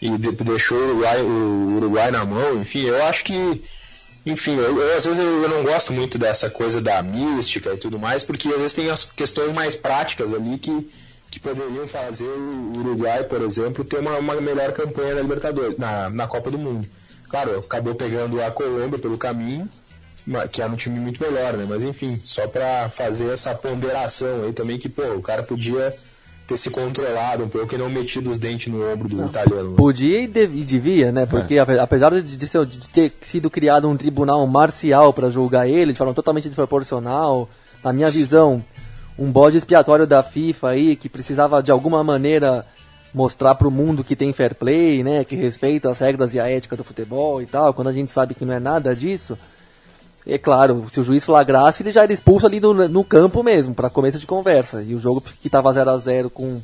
e de- deixou o Uruguai, o Uruguai na mão, enfim, eu acho que. Enfim, eu, eu, às vezes eu, eu não gosto muito dessa coisa da mística e tudo mais, porque às vezes tem as questões mais práticas ali que, que poderiam fazer o Uruguai, por exemplo, ter uma, uma melhor campanha na Libertadores, na, na Copa do Mundo. Claro, acabou pegando a Colômbia pelo caminho, que era um time muito melhor, né? Mas enfim, só pra fazer essa ponderação aí também que, pô, o cara podia ter se controlado um pouco e não metido os dentes no ombro do italiano. né? Podia e, dev- e devia, né? Porque ape- apesar de, de ser- de ter sido criado um tribunal marcial para julgar ele, de forma totalmente desproporcional, na minha visão, um bode expiatório da FIFA aí que precisava de alguma maneira mostrar para o mundo que tem fair play, né? Que respeita as regras e a ética do futebol e tal, quando a gente sabe que não é nada disso. É claro, se o juiz flagrasse, ele já era expulso ali no, no campo mesmo, para começo de conversa. E o jogo que estava 0 a 0 com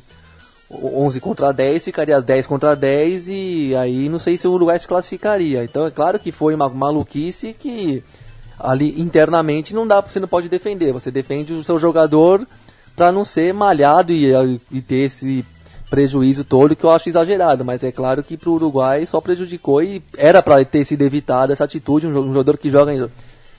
11 contra 10 ficaria 10 contra 10 e aí não sei se o Uruguai se classificaria. Então é claro que foi uma maluquice que ali internamente não dá, você não pode defender. Você defende o seu jogador para não ser malhado e, e ter esse prejuízo todo que eu acho exagerado, mas é claro que pro Uruguai só prejudicou e era para ter sido evitada essa atitude, um, jo- um jogador que joga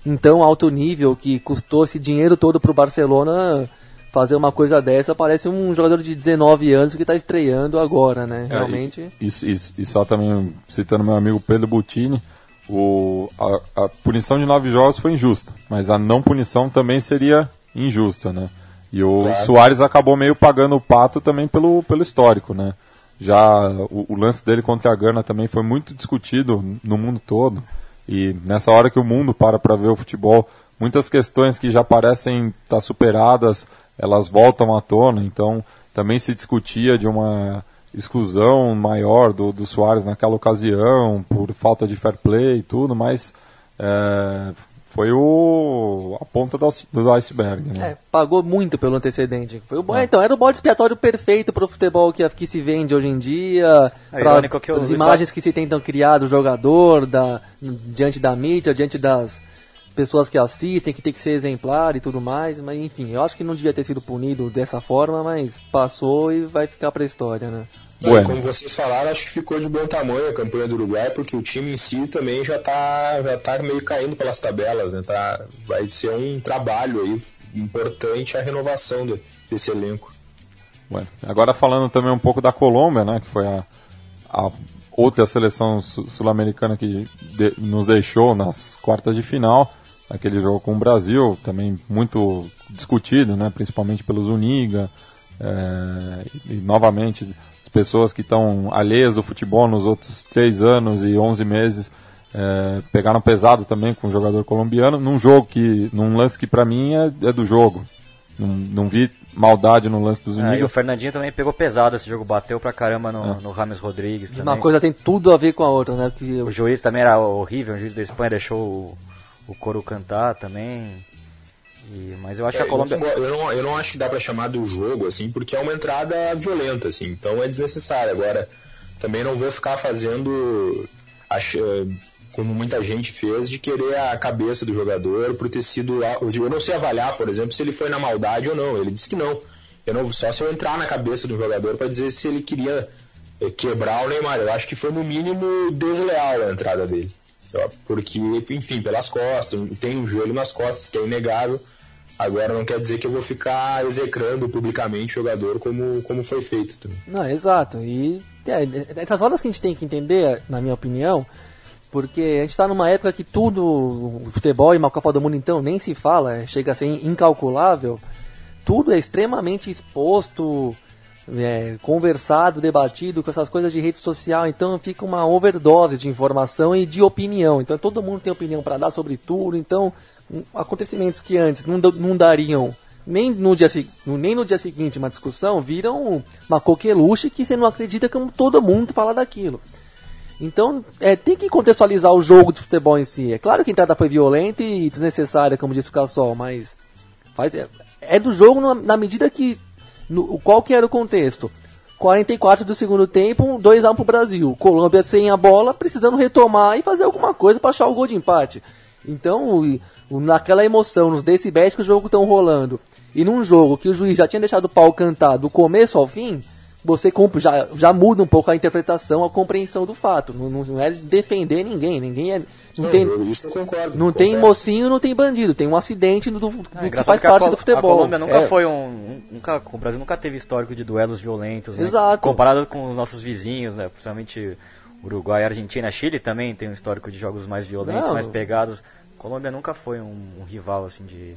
em, tão alto nível, que custou esse dinheiro todo pro Barcelona, fazer uma coisa dessa parece um jogador de 19 anos que tá estreando agora, né? É, Realmente. E, e- e- e só também citando meu amigo Pedro Butini, o, a, a punição de nove jogos foi injusta, mas a não punição também seria injusta, né? E o Claro. Soares acabou meio pagando o pato também pelo, pelo histórico, né? Já o, o lance dele contra a Gana também foi muito discutido no mundo todo. E nessa hora que o mundo para para ver o futebol, muitas questões que já parecem estar superadas, elas voltam à tona. Então, também se discutia de uma exclusão maior do, do Soares naquela ocasião, por falta de fair play e tudo, mas é, foi o, a ponta do, do iceberg. Né? É, pagou muito pelo antecedente. Foi o, bo- Então, era o bode expiatório perfeito pro futebol que, que se vende hoje em dia, É o as imagens que se tentam criar do jogador, da, diante da mídia, diante das pessoas que assistem, que tem que ser exemplar e tudo mais, mas enfim, eu acho que não devia ter sido punido dessa forma, mas passou e vai ficar pra história, né? Bueno. Como vocês falaram, acho que ficou de bom tamanho a campanha do Uruguai, porque o time em si também já tá, já tá meio caindo pelas tabelas, né? Tá, vai ser um trabalho aí importante a renovação de- desse elenco. Bueno, agora falando também um pouco da Colômbia, né, que foi a, a outra seleção su- sul-americana que de- nos deixou nas quartas de final, aquele jogo com o Brasil, também muito discutido, né, principalmente pelos Uniga, é, e, e novamente pessoas que estão alheias do futebol nos outros três anos e 11 meses é, pegaram pesado também com o jogador colombiano, num jogo que, num lance que para mim é, é do jogo. Não, não vi maldade no lance dos É, e o Fernandinho também pegou pesado esse jogo, bateu pra caramba no, no Rames Rodrigues também. Uma coisa tem tudo a ver com a outra, né? Que O juiz também era horrível, o juiz da Espanha deixou o, o coro cantar também. E- mas eu acho que a É, Colômbia. eu, não, eu não- acho que dá pra chamar do jogo, assim, porque é uma entrada violenta, assim, então é desnecessário. Agora, também não vou ficar fazendo, ach- eh, como muita gente fez, de querer a cabeça do jogador por ter sido. Eu não sei avaliar, por exemplo, se ele foi na maldade ou não. Ele disse que não. Eu não só se eu entrar na cabeça do jogador pra dizer se ele queria eh, quebrar o Neymar. Eu acho que foi no mínimo desleal a entrada dele. Porque, enfim, pelas costas, tem um joelho nas costas, que é inegável. Agora não quer dizer que eu vou ficar execrando publicamente o jogador como, como foi feito. também. Não, exato. E é, é essas horas que a gente tem que entender, na minha opinião, porque a gente está numa época que tudo, futebol e uma Copa do Mundo então nem se fala, é, chega a ser incalculável. Tudo é extremamente exposto, é, conversado, debatido com essas coisas de rede social, então fica uma overdose de informação e de opinião. Então todo mundo tem opinião para dar sobre tudo, então acontecimentos que antes não, não dariam nem no, dia, nem no dia seguinte uma discussão, viram uma coqueluche que você não acredita como todo mundo fala daquilo. Então, é, tem que contextualizar o jogo de futebol em si. É claro que a entrada foi violenta e desnecessária, como disse o Cassol, mas faz, é, é do jogo na, na medida que. No, qual que era o contexto? 44 do segundo tempo, 2x1 pro Brasil. Colômbia sem a bola, precisando retomar e fazer alguma coisa para achar o gol de empate. Então, naquela emoção, nos decibéis que o jogo estão rolando, e num jogo que o juiz já tinha deixado o pau cantar do começo ao fim, você já, já muda um pouco a interpretação, a compreensão do fato. Não, não- é defender ninguém, ninguém é. Não, Não, tem, eu- isso eu concordo. não tem mocinho, não tem bandido. Tem um acidente do, do- do É que faz que a parte Col- do futebol. A Colômbia nunca É, foi um, um- nunca, o Brasil nunca teve histórico de duelos violentos, né? Exato. Comparado com os nossos vizinhos, né? Principalmente Uruguai, Argentina, Chile também tem um histórico de jogos mais violentos, Não. mais pegados. Colômbia nunca foi um, um rival assim de,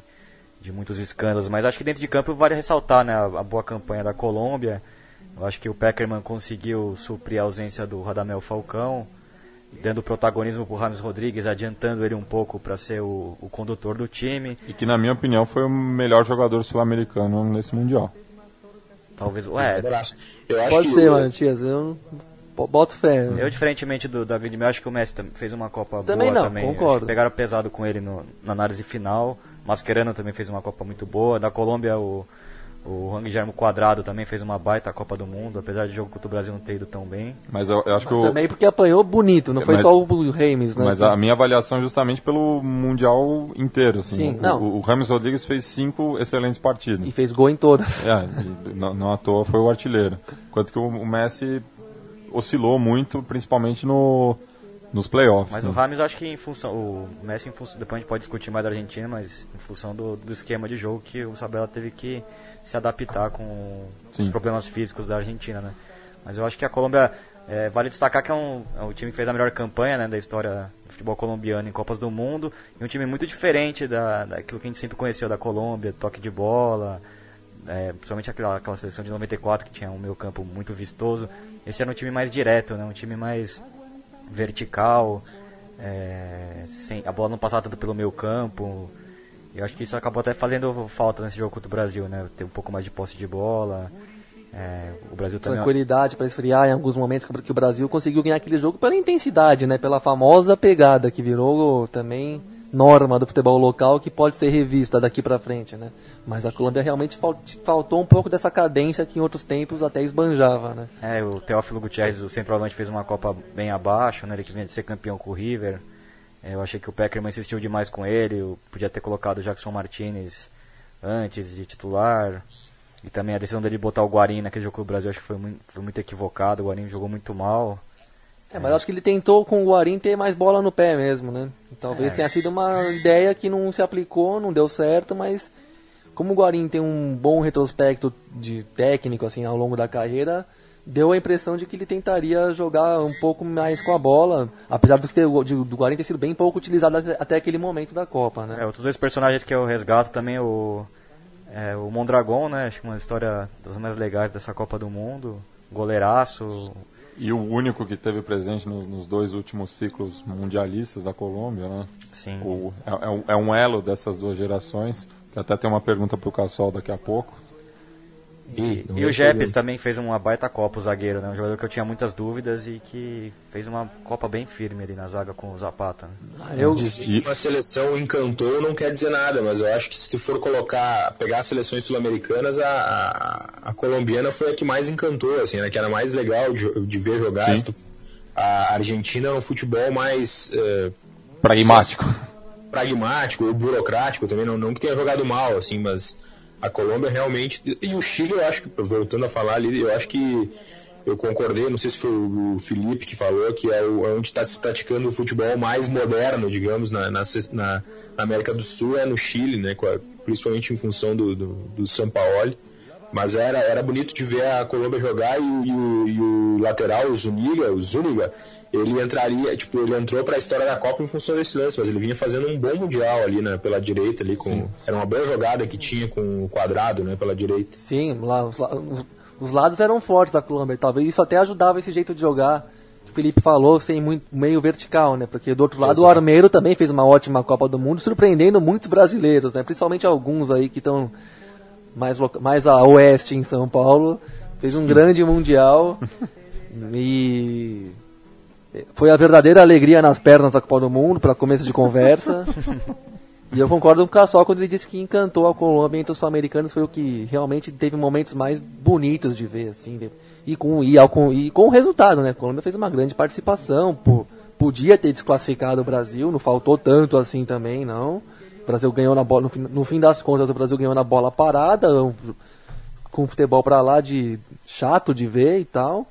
de muitos escândalos, mas acho que dentro de campo vale ressaltar, né, a, a boa campanha da Colômbia. Eu acho que o Peckerman conseguiu suprir a ausência do Radamel Falcão, dando protagonismo para o Rames Rodrigues, adiantando ele um pouco para ser o, o condutor do time. E que, na minha opinião, foi o melhor jogador sul-americano nesse Mundial. Talvez, ué. Eu acho Pode que ser, Matias. Eu boto fé. Eu, diferentemente do David Mel, acho que o Messi fez uma Copa Também boa não, também. concordo. Acho que pegaram pesado com ele no- na análise final. Mascherano também fez uma Copa muito boa. Da Colômbia, o, O Juan Guilherme Quadrado também fez uma baita Copa do Mundo, apesar de jogo contra o Brasil não ter ido tão bem. Mas eu, eu acho que o, Também porque apanhou bonito, não foi Mas- só o Reimes, né? Mas a minha avaliação é justamente pelo Mundial inteiro. Assim. Sim, o, não. o, o Rames Rodrigues fez cinco excelentes partidas. E fez gol em todas. É, e não, não à toa foi o artilheiro. Enquanto que o, o Messi oscilou muito, principalmente no, nos playoffs. Mas né? o Rames, eu acho que em função. O Messi, em função, depois a gente pode discutir mais da Argentina, mas em função do, do esquema de jogo que o Sabella teve que se adaptar com Sim. os problemas físicos da Argentina, né? Mas eu acho que a Colômbia. é, vale destacar que é um, é um time que fez a melhor campanha né, da história do futebol colombiano em Copas do Mundo. E um time muito diferente da, daquilo que a gente sempre conheceu da Colômbia, toque de bola, é, principalmente aquela, aquela seleção de 94 que tinha um meio campo muito vistoso. Esse era um time mais direto, né, um time mais vertical, é, sem, a bola não passava tanto pelo meio campo. E eu acho que isso acabou até fazendo falta nesse jogo contra o Brasil, né? Ter um pouco mais de posse de bola. É, o Brasil também. Tranquilidade para esfriar em alguns momentos que o Brasil conseguiu ganhar aquele jogo pela intensidade, né? Pela famosa pegada que virou também norma do futebol local que pode ser revista daqui para frente, né? Mas a Colômbia realmente fal- faltou um pouco dessa cadência que em outros tempos até esbanjava, né? É, o Teófilo Gutierrez, o centroavante, fez uma Copa bem abaixo, né? Ele que vinha de ser campeão com o River. É, Eu achei que o Peckerman insistiu demais com ele. Eu podia ter colocado o Jackson Martinez antes de titular. E também a decisão dele botar o Guarim naquele jogo com o Brasil, acho que foi muito, foi muito equivocado. O Guarim jogou muito mal. É, mas acho que ele tentou com o Guarim ter mais bola no pé mesmo, né? Talvez tenha sido uma ideia que não se aplicou, não deu certo, mas como o Guarim tem um bom retrospecto de técnico assim ao longo da carreira, deu a impressão de que ele tentaria jogar um pouco mais com a bola, apesar do, que ter, de- do Guarim ter sido bem pouco utilizado até- aquele momento da Copa, né? É, outros dois personagens que eu resgato também, o, é, o Mondragon, né? Acho que uma história das mais legais dessa Copa do Mundo. Goleiraço. E o único que teve presente nos, nos dois últimos ciclos mundialistas da Colômbia, né? Sim. O- é, é um, é elo dessas duas gerações. Que até tem uma pergunta pro Cassol daqui a pouco. E é o Jepes problema. também fez uma baita Copa, o zagueiro, né? Um jogador que eu tinha muitas dúvidas e que fez uma Copa bem firme ali na zaga com o Zapata. né? Ah, eu, Dizer que uma seleção encantou não quer dizer nada, mas eu acho que se for colocar, pegar as seleções sul-americanas, a, a, a colombiana foi a que mais encantou, assim, né, que era mais legal de, de ver jogar. Sim. A Argentina é um futebol mais eh, Pragmático. pragmático ou burocrático também, não, não que tenha jogado mal, assim, mas a Colômbia realmente. E o Chile, eu acho que, voltando a falar ali, eu acho que eu concordei, não sei se foi o Felipe que falou, que é, é onde está se praticando o futebol mais moderno, digamos, na, na, na- América do Sul, é no Chile, né, principalmente em função do, do, do São Paulo. Mas era, era bonito de ver a Colômbia jogar e, o- e e o lateral, o Zuniga, o Zuniga, ele entraria, tipo, ele entrou para a história da Copa em função desse lance, mas ele vinha fazendo um bom mundial ali, né, pela direita ali com era uma boa jogada que tinha com o quadrado, né, pela direita. Sim, lá, os, os- os lados eram fortes da Colômbia. Talvez isso até ajudava esse jeito de jogar que o Felipe falou, sem muito, meio vertical, né? Porque do outro lado o Exato. Armeiro também fez uma ótima Copa do Mundo, surpreendendo muitos brasileiros, né? Principalmente alguns aí que estão mais, mais a oeste em São Paulo. Fez um grande mundial e foi a verdadeira alegria nas pernas da Copa do Mundo para começo de conversa. E eu concordo com o Cassol quando ele disse que encantou a Colômbia entre os sul-americanos, foi o que realmente teve momentos mais bonitos de ver, assim, e com, e, ao- com, e com o resultado, né? A Colômbia fez uma grande participação, pô, podia ter desclassificado o Brasil, não faltou tanto assim também, não. O Brasil ganhou na bola, no fim, no fim das contas, o Brasil ganhou na bola parada, um- com futebol pra lá de chato de ver e tal.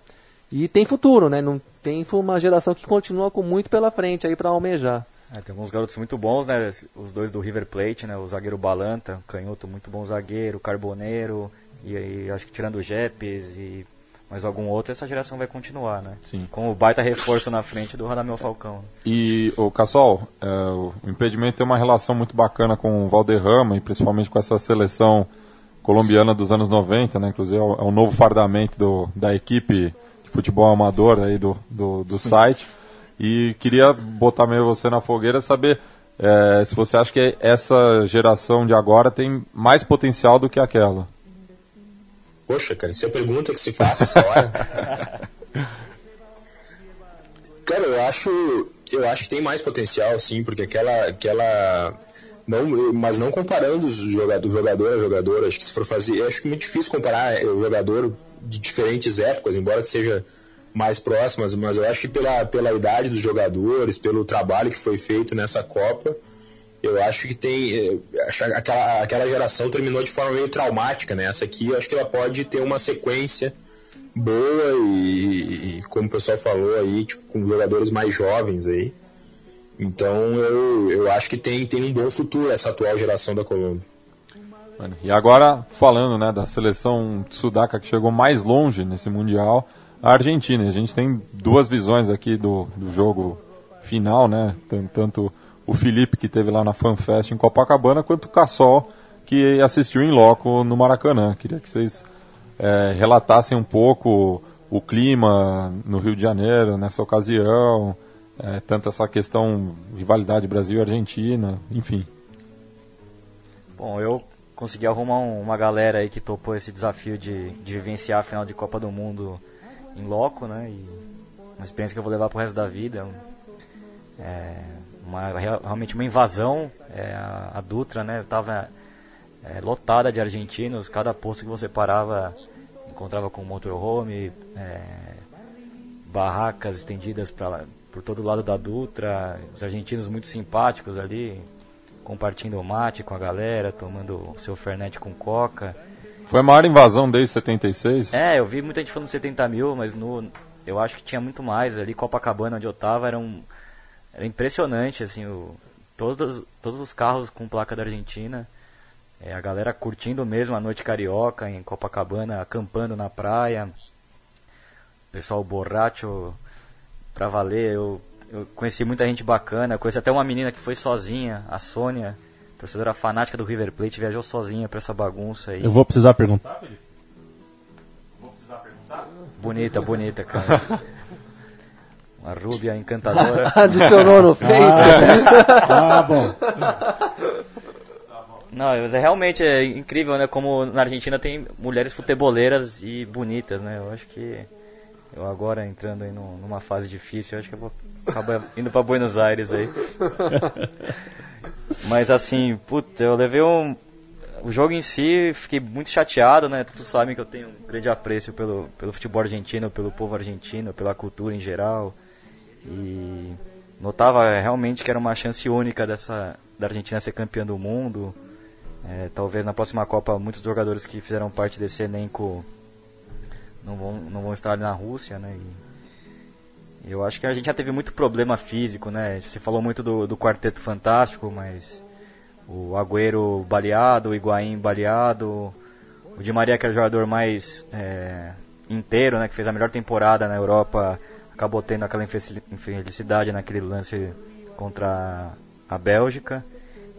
E tem futuro, né? Não tem uma geração que continua com muito pela frente aí pra almejar. É, tem alguns garotos muito bons, né? Os dois do River Plate, né? O zagueiro Balanta, canhoto, muito bom zagueiro, Carboneiro, e aí acho que tirando o Jepes e mais algum outro, essa geração vai continuar, né? Sim. Com o baita reforço na frente do Radamel Falcão. E o Cassol, é, o impedimento tem uma relação muito bacana com o Valderrama e principalmente com essa seleção colombiana dos anos 90, né? Inclusive é o, é o novo fardamento do, da equipe futebol amador aí do, do, do site. E queria botar meio você na fogueira saber é, se você acha que essa geração de agora tem mais potencial do que aquela. Poxa, cara, isso é a pergunta que se faz essa hora. cara, eu acho, eu acho que tem mais potencial, sim, porque aquela, aquela Não, mas não comparando os jogador, jogador a jogador, acho que se for fazer, acho que é muito difícil comparar o jogador de diferentes épocas, embora seja mais próximas, mas eu acho que pela, pela idade dos jogadores, pelo trabalho que foi feito nessa Copa, eu acho que tem. Eh, aquela, aquela geração terminou de forma meio traumática, né? Essa aqui eu acho que ela pode ter uma sequência boa e, e como o pessoal falou aí, tipo, com jogadores mais jovens aí. Então eu, eu acho que tem, tem um bom futuro essa atual geração da Colômbia. E agora, falando né, da seleção sudaca que chegou mais longe nesse Mundial, a Argentina. A gente tem duas visões aqui do, do jogo final, né? Tanto o Felipe, que teve lá na FanFest em Copacabana, quanto o Cassol, que assistiu em loco no Maracanã. Queria que vocês é, relatassem um pouco o clima no Rio de Janeiro nessa ocasião, é, tanto essa questão rivalidade Brasil-Argentina, enfim. Bom, eu consegui arrumar uma galera aí que topou esse desafio de, de vivenciar a final de Copa do Mundo em loco, né? E uma experiência que eu vou levar pro resto da vida. É uma, realmente uma invasão. É, a, a, Dutra, né? Tava é, lotada de argentinos. Cada posto que você parava encontrava com motorhome, é, barracas estendidas pra, por todo lado da Dutra. Os argentinos muito simpáticos ali, compartilhando mate com a galera, tomando o seu Fernet com coca. Foi a maior invasão desde 76? É, eu vi muita gente falando 70 mil, mas no, eu acho que tinha muito mais. Ali, Copacabana, onde eu tava, era, um, era impressionante, assim, o, todos, todos os carros com placa da Argentina. É, a galera curtindo mesmo a noite carioca em Copacabana, acampando na praia. Pessoal borracho pra valer. Eu, eu conheci muita gente bacana. Conheci até uma menina que foi sozinha, a Sônia torcedora fanática do River Plate, viajou sozinha pra essa bagunça aí. Eu vou precisar perguntar, Felipe? Vou precisar perguntar? Bonita, bonita, cara. Uma rúbia encantadora. Adicionou no Face? Ah, ah bom. Não, mas é realmente é incrível, né? Como na Argentina tem mulheres futeboleiras e bonitas, né? Eu acho que eu agora entrando aí numa fase difícil, eu acho que eu vou acabar indo para Buenos Aires aí. Mas assim, puta, eu levei um. O jogo em si, fiquei muito chateado, né? Todos sabem que eu tenho um grande apreço pelo, pelo futebol argentino, pelo povo argentino, pela cultura em geral. E notava realmente que era uma chance única dessa, da Argentina ser campeã do mundo. É, talvez na próxima Copa muitos jogadores que fizeram parte desse elenco não vão, não vão estar na Rússia, né? E, eu acho que a gente já teve muito problema físico, né? Você falou muito do, do quarteto fantástico, mas o Agüero baleado, o Higuaín baleado, o Di Maria que era o jogador mais é, inteiro, né? Que fez a melhor temporada na Europa, acabou tendo aquela infelicidade naquele lance contra a Bélgica.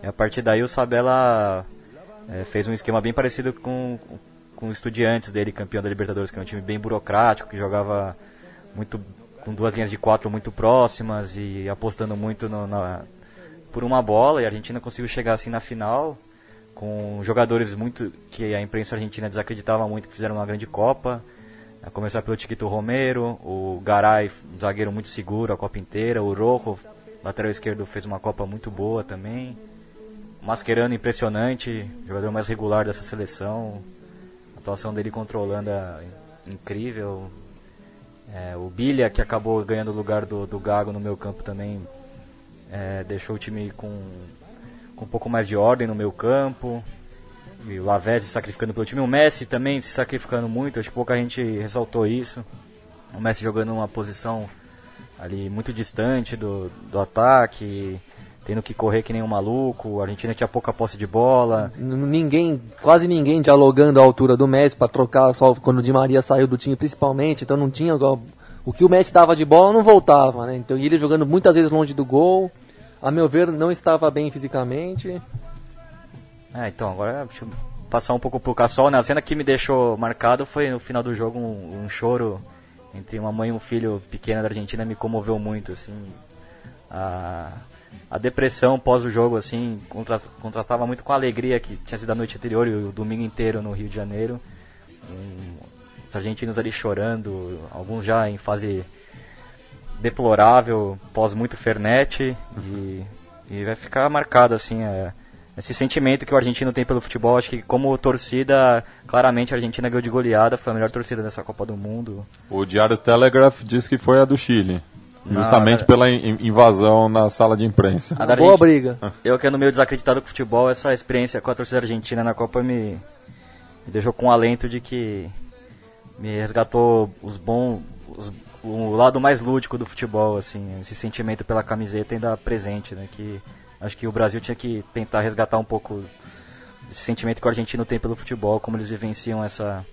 E a partir daí o Sabella é, fez um esquema bem parecido com, com Estudiantes dele, campeão da Libertadores, que é um time bem burocrático, que jogava muito com duas linhas de quatro muito próximas e apostando muito no, na, por uma bola. E a Argentina conseguiu chegar assim na final com jogadores muito que a imprensa argentina desacreditava muito que fizeram uma grande Copa. A começar pelo Chiquito Romero, o Garay, um zagueiro muito seguro a Copa inteira, o Rojo, lateral esquerdo, fez uma Copa muito boa também. Mascherano impressionante, jogador mais regular dessa seleção. Atuação dele controlando é incrível, é, o Bilha, que acabou ganhando o lugar do, do Gago no meu campo também, é, deixou o time com, com um pouco mais de ordem no meu campo. E o Lavezzi se sacrificando pelo time. O Messi também se sacrificando muito, acho que pouca gente ressaltou isso. O Messi jogando numa posição ali muito distante do, do ataque tendo que correr que nem um maluco, a Argentina tinha pouca posse de bola. Ninguém, quase ninguém dialogando à altura do Messi para trocar só quando o Di Maria saiu do time principalmente, então não tinha o que o Messi dava de bola não voltava, né? Então ele jogando muitas vezes longe do gol, a meu ver não estava bem fisicamente. É, então agora deixa eu passar um pouco pro Cassol, né? A cena que me deixou marcado foi no final do jogo um, um choro entre uma mãe e um filho pequeno da Argentina me comoveu muito, assim. A, a depressão pós o jogo, assim, contrastava muito com a alegria que tinha sido a noite anterior e o domingo inteiro no Rio de Janeiro. Um, os argentinos ali chorando, alguns já em fase deplorável, pós muito Fernet, e, e vai ficar marcado, assim, é, esse sentimento que o argentino tem pelo futebol. Acho que como torcida, claramente a Argentina ganhou de goleada, foi a melhor torcida dessa Copa do Mundo. O Diário Telegraph diz que foi a do Chile. Justamente pela in- invasão na sala de imprensa. Boa Argentina- briga. Eu que ando meio desacreditado com futebol, essa experiência com a torcida argentina na Copa me, me deixou com um alento de que me resgatou os bons, os- o lado mais lúdico do futebol, assim, esse sentimento pela camiseta ainda presente, né? Que acho que o Brasil tinha que tentar resgatar um pouco desse sentimento que o argentino tem pelo futebol, como eles vivenciam essa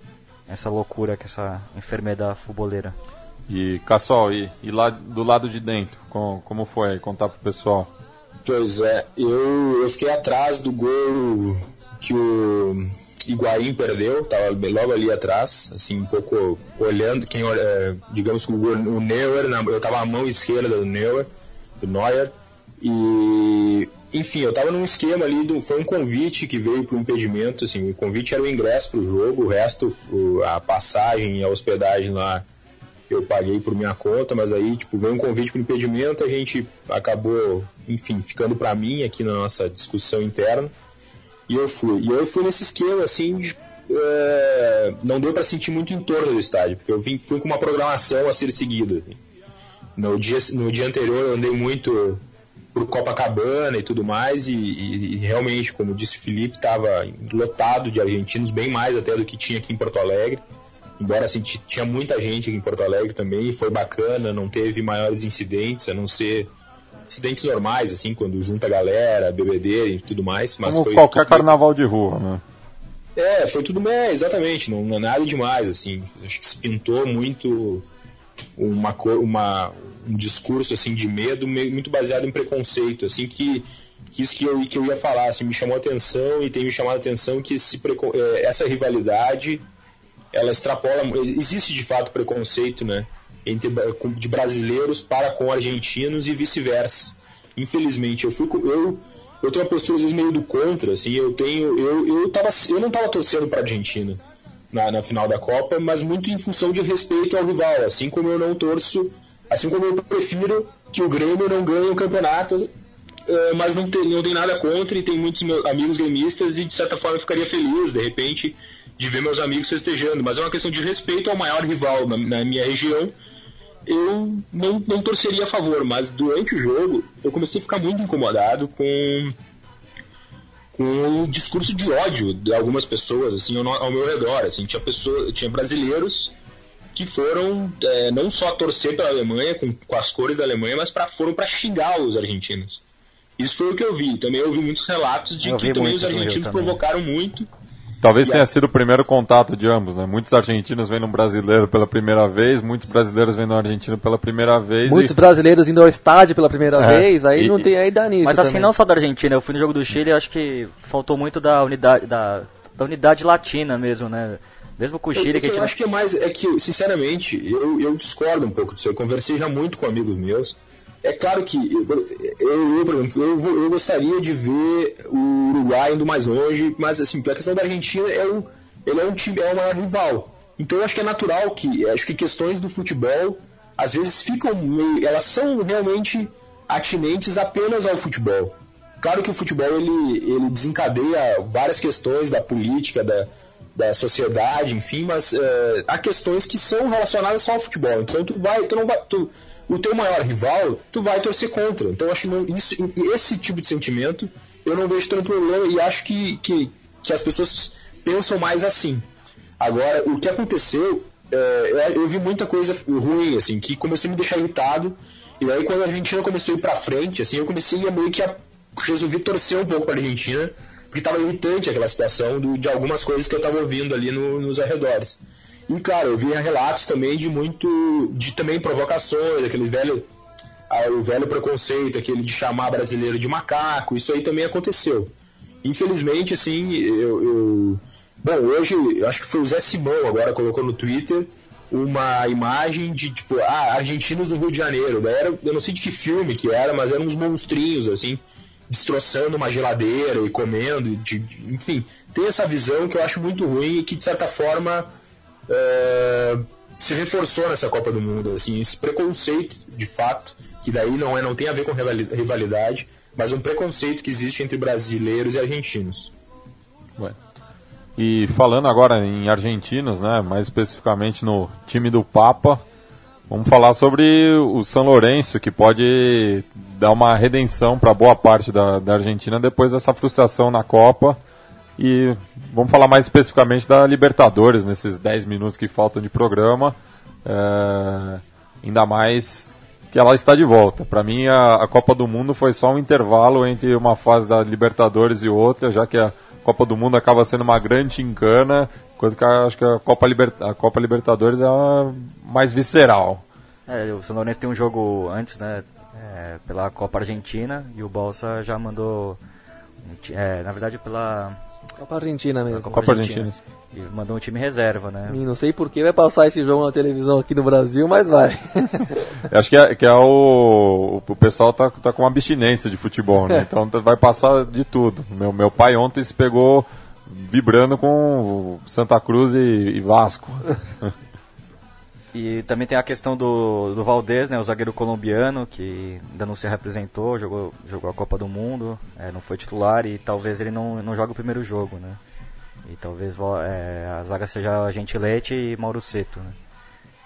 essa loucura, que essa enfermidade fuboleira. E, Cassol, e, e lá do lado de dentro, com- como foi? Contar pro pessoal. Pois é, eu, eu fiquei atrás do gol que o Higuaín perdeu, tava logo ali atrás, assim, um pouco olhando, quem é, digamos que o, o Neuer, na- eu tava à mão esquerda do Neuer, do Neuer, e enfim, eu tava num esquema ali, do, foi um convite que veio pro impedimento, assim, o convite era o ingresso pro jogo, o resto, a passagem a hospedagem lá eu paguei por minha conta, mas aí, tipo, veio um convite para impedimento, a gente acabou, enfim, ficando para mim aqui na nossa discussão interna, e eu fui. E eu fui nesse esquema, assim, de, é, não deu para sentir muito em torno do estádio, porque eu vim, fui com uma programação a ser seguida. No dia, no dia anterior eu andei muito por Copacabana e tudo mais, e, e- e realmente, como disse o Felipe, estava lotado de argentinos, bem mais até do que tinha aqui em Porto Alegre embora assim, tinha muita gente aqui em Porto Alegre também, foi bacana, não teve maiores incidentes, a não ser incidentes normais, assim, quando junta a galera, bebedeira e tudo mais, mas Como foi qualquer carnaval de rua, né? É, foi tudo bem, exatamente, não, não é nada demais, assim, acho que se pintou muito uma, uma, um discurso, assim, de medo, muito baseado em preconceito, assim, que, que isso que eu, que eu ia falar, assim, me chamou a atenção e tem me chamado a atenção que esse, eh, essa rivalidade ela extrapola. Existe de fato preconceito, né? Entre, de brasileiros para com argentinos e vice-versa. Infelizmente, eu fui eu eu tenho uma postura às vezes meio do contra, assim, eu tenho eu eu tava eu não tava torcendo para Argentina na, na final da Copa, mas muito em função de respeito ao rival, assim como eu não torço, assim como eu prefiro que o Grêmio não ganhe o campeonato, eh, mas não tem, não tem nada contra e tem muitos meus amigos gremistas e de certa forma eu ficaria feliz, de repente, de ver meus amigos festejando, mas é uma questão de respeito ao maior rival na, na minha região. Eu não, não torceria a favor, mas durante o jogo eu comecei a ficar muito incomodado com com o discurso de ódio de algumas pessoas assim ao, ao meu redor, assim, tinha pessoas, tinha brasileiros que foram é, não só torcer pela Alemanha com, com as cores da Alemanha, mas para foram para xingar os argentinos. Isso foi o que eu vi. Também ouvi muitos relatos de Eu que vi também os argentinos também. provocaram muito. Talvez tenha sido o primeiro contato de ambos, né? Muitos argentinos vendo um brasileiro pela primeira vez, muitos brasileiros vendo um argentino pela primeira vez. Muitos e... brasileiros indo ao estádio pela primeira É, vez, aí e- não tem aí dá nisso. Mas assim, também. não só da Argentina, eu fui no jogo do Chile e acho que faltou muito da unidade, da, da unidade latina mesmo, né? Mesmo com o Chile, eu, que a eu gente acho que é mais, é que, sinceramente, eu, eu discordo um pouco disso. Eu conversei já muito com amigos meus. É claro que eu, eu, por exemplo, eu, eu gostaria de ver o Uruguai indo mais longe, mas assim, a questão da Argentina é o, ele é um time, é o maior rival. Então eu acho que é natural que, acho que questões do futebol às vezes ficam meio, elas são realmente atinentes apenas ao futebol. Claro que o futebol ele, ele desencadeia várias questões da política, da, da sociedade, enfim, mas eh, há questões que são relacionadas só ao futebol. Então tu vai, tu não vai, tu, o teu maior rival, tu vai torcer contra. Então acho que não, isso, esse tipo de sentimento eu não vejo tanto problema e acho que, que, que as pessoas pensam mais assim. Agora, o que aconteceu, eh, eu, vi muita coisa ruim, assim, que começou a me deixar irritado. E aí quando a Argentina começou a ir pra frente, assim, eu comecei a meio que a, resolvi torcer um pouco pra Argentina, porque estava irritante aquela situação do, de algumas coisas que eu estava ouvindo ali no- nos arredores. E claro, eu vi relatos também de muito, de também provocações, aquele velho, ah, o velho preconceito, aquele de chamar brasileiro de macaco, isso aí também aconteceu. Infelizmente, assim, eu, eu- Bom, hoje, eu acho que foi o Zé Simão agora colocou no Twitter uma imagem de, tipo, ah, argentinos no Rio de Janeiro. Era, eu não sei de que filme que era, mas eram uns monstrinhos, assim, destroçando uma geladeira e comendo, de- de- enfim. Tem essa visão que eu acho muito ruim e que, de certa forma, é, se reforçou nessa Copa do Mundo, assim, esse preconceito, de fato, que daí não, é, não tem a ver com rivali- rivalidade, mas um preconceito que existe entre brasileiros e argentinos. Ué. E falando agora em argentinos, né, mais especificamente no time do Papa, vamos falar sobre o São Lourenço, que pode dar uma redenção para boa parte da, da Argentina depois dessa frustração na Copa. E vamos falar mais especificamente da Libertadores, nesses 10 minutos que faltam de programa. É, ainda mais que ela está de volta. Para mim, a, a, Copa do Mundo foi só um intervalo entre uma fase da Libertadores e outra, já que a Copa do Mundo acaba sendo uma grande encana, enquanto que a, acho que a Copa, Liberta, a Copa Libertadores é mais visceral. É, o São Lourenço tem um jogo antes, né, é, pela Copa Argentina, e o Bolsa já mandou, é, na verdade, pela Copa Argentina mesmo. Copa, Copa Argentina. Argentina. E mandou um time reserva, né? E não sei por que vai passar esse jogo na televisão aqui no Brasil, mas vai. acho que é, que é o, o pessoal tá, tá com abstinência de futebol, né? Então vai passar de tudo. Meu, meu pai ontem se pegou vibrando com Santa Cruz e, e Vasco. E também tem a questão do, do Valdez, né, o zagueiro colombiano, que ainda não se representou, jogou, jogou a Copa do Mundo, é, não foi titular e talvez ele não, não jogue o primeiro jogo, né? E talvez é, a zaga seja Gentilete e Mauro Seto, né?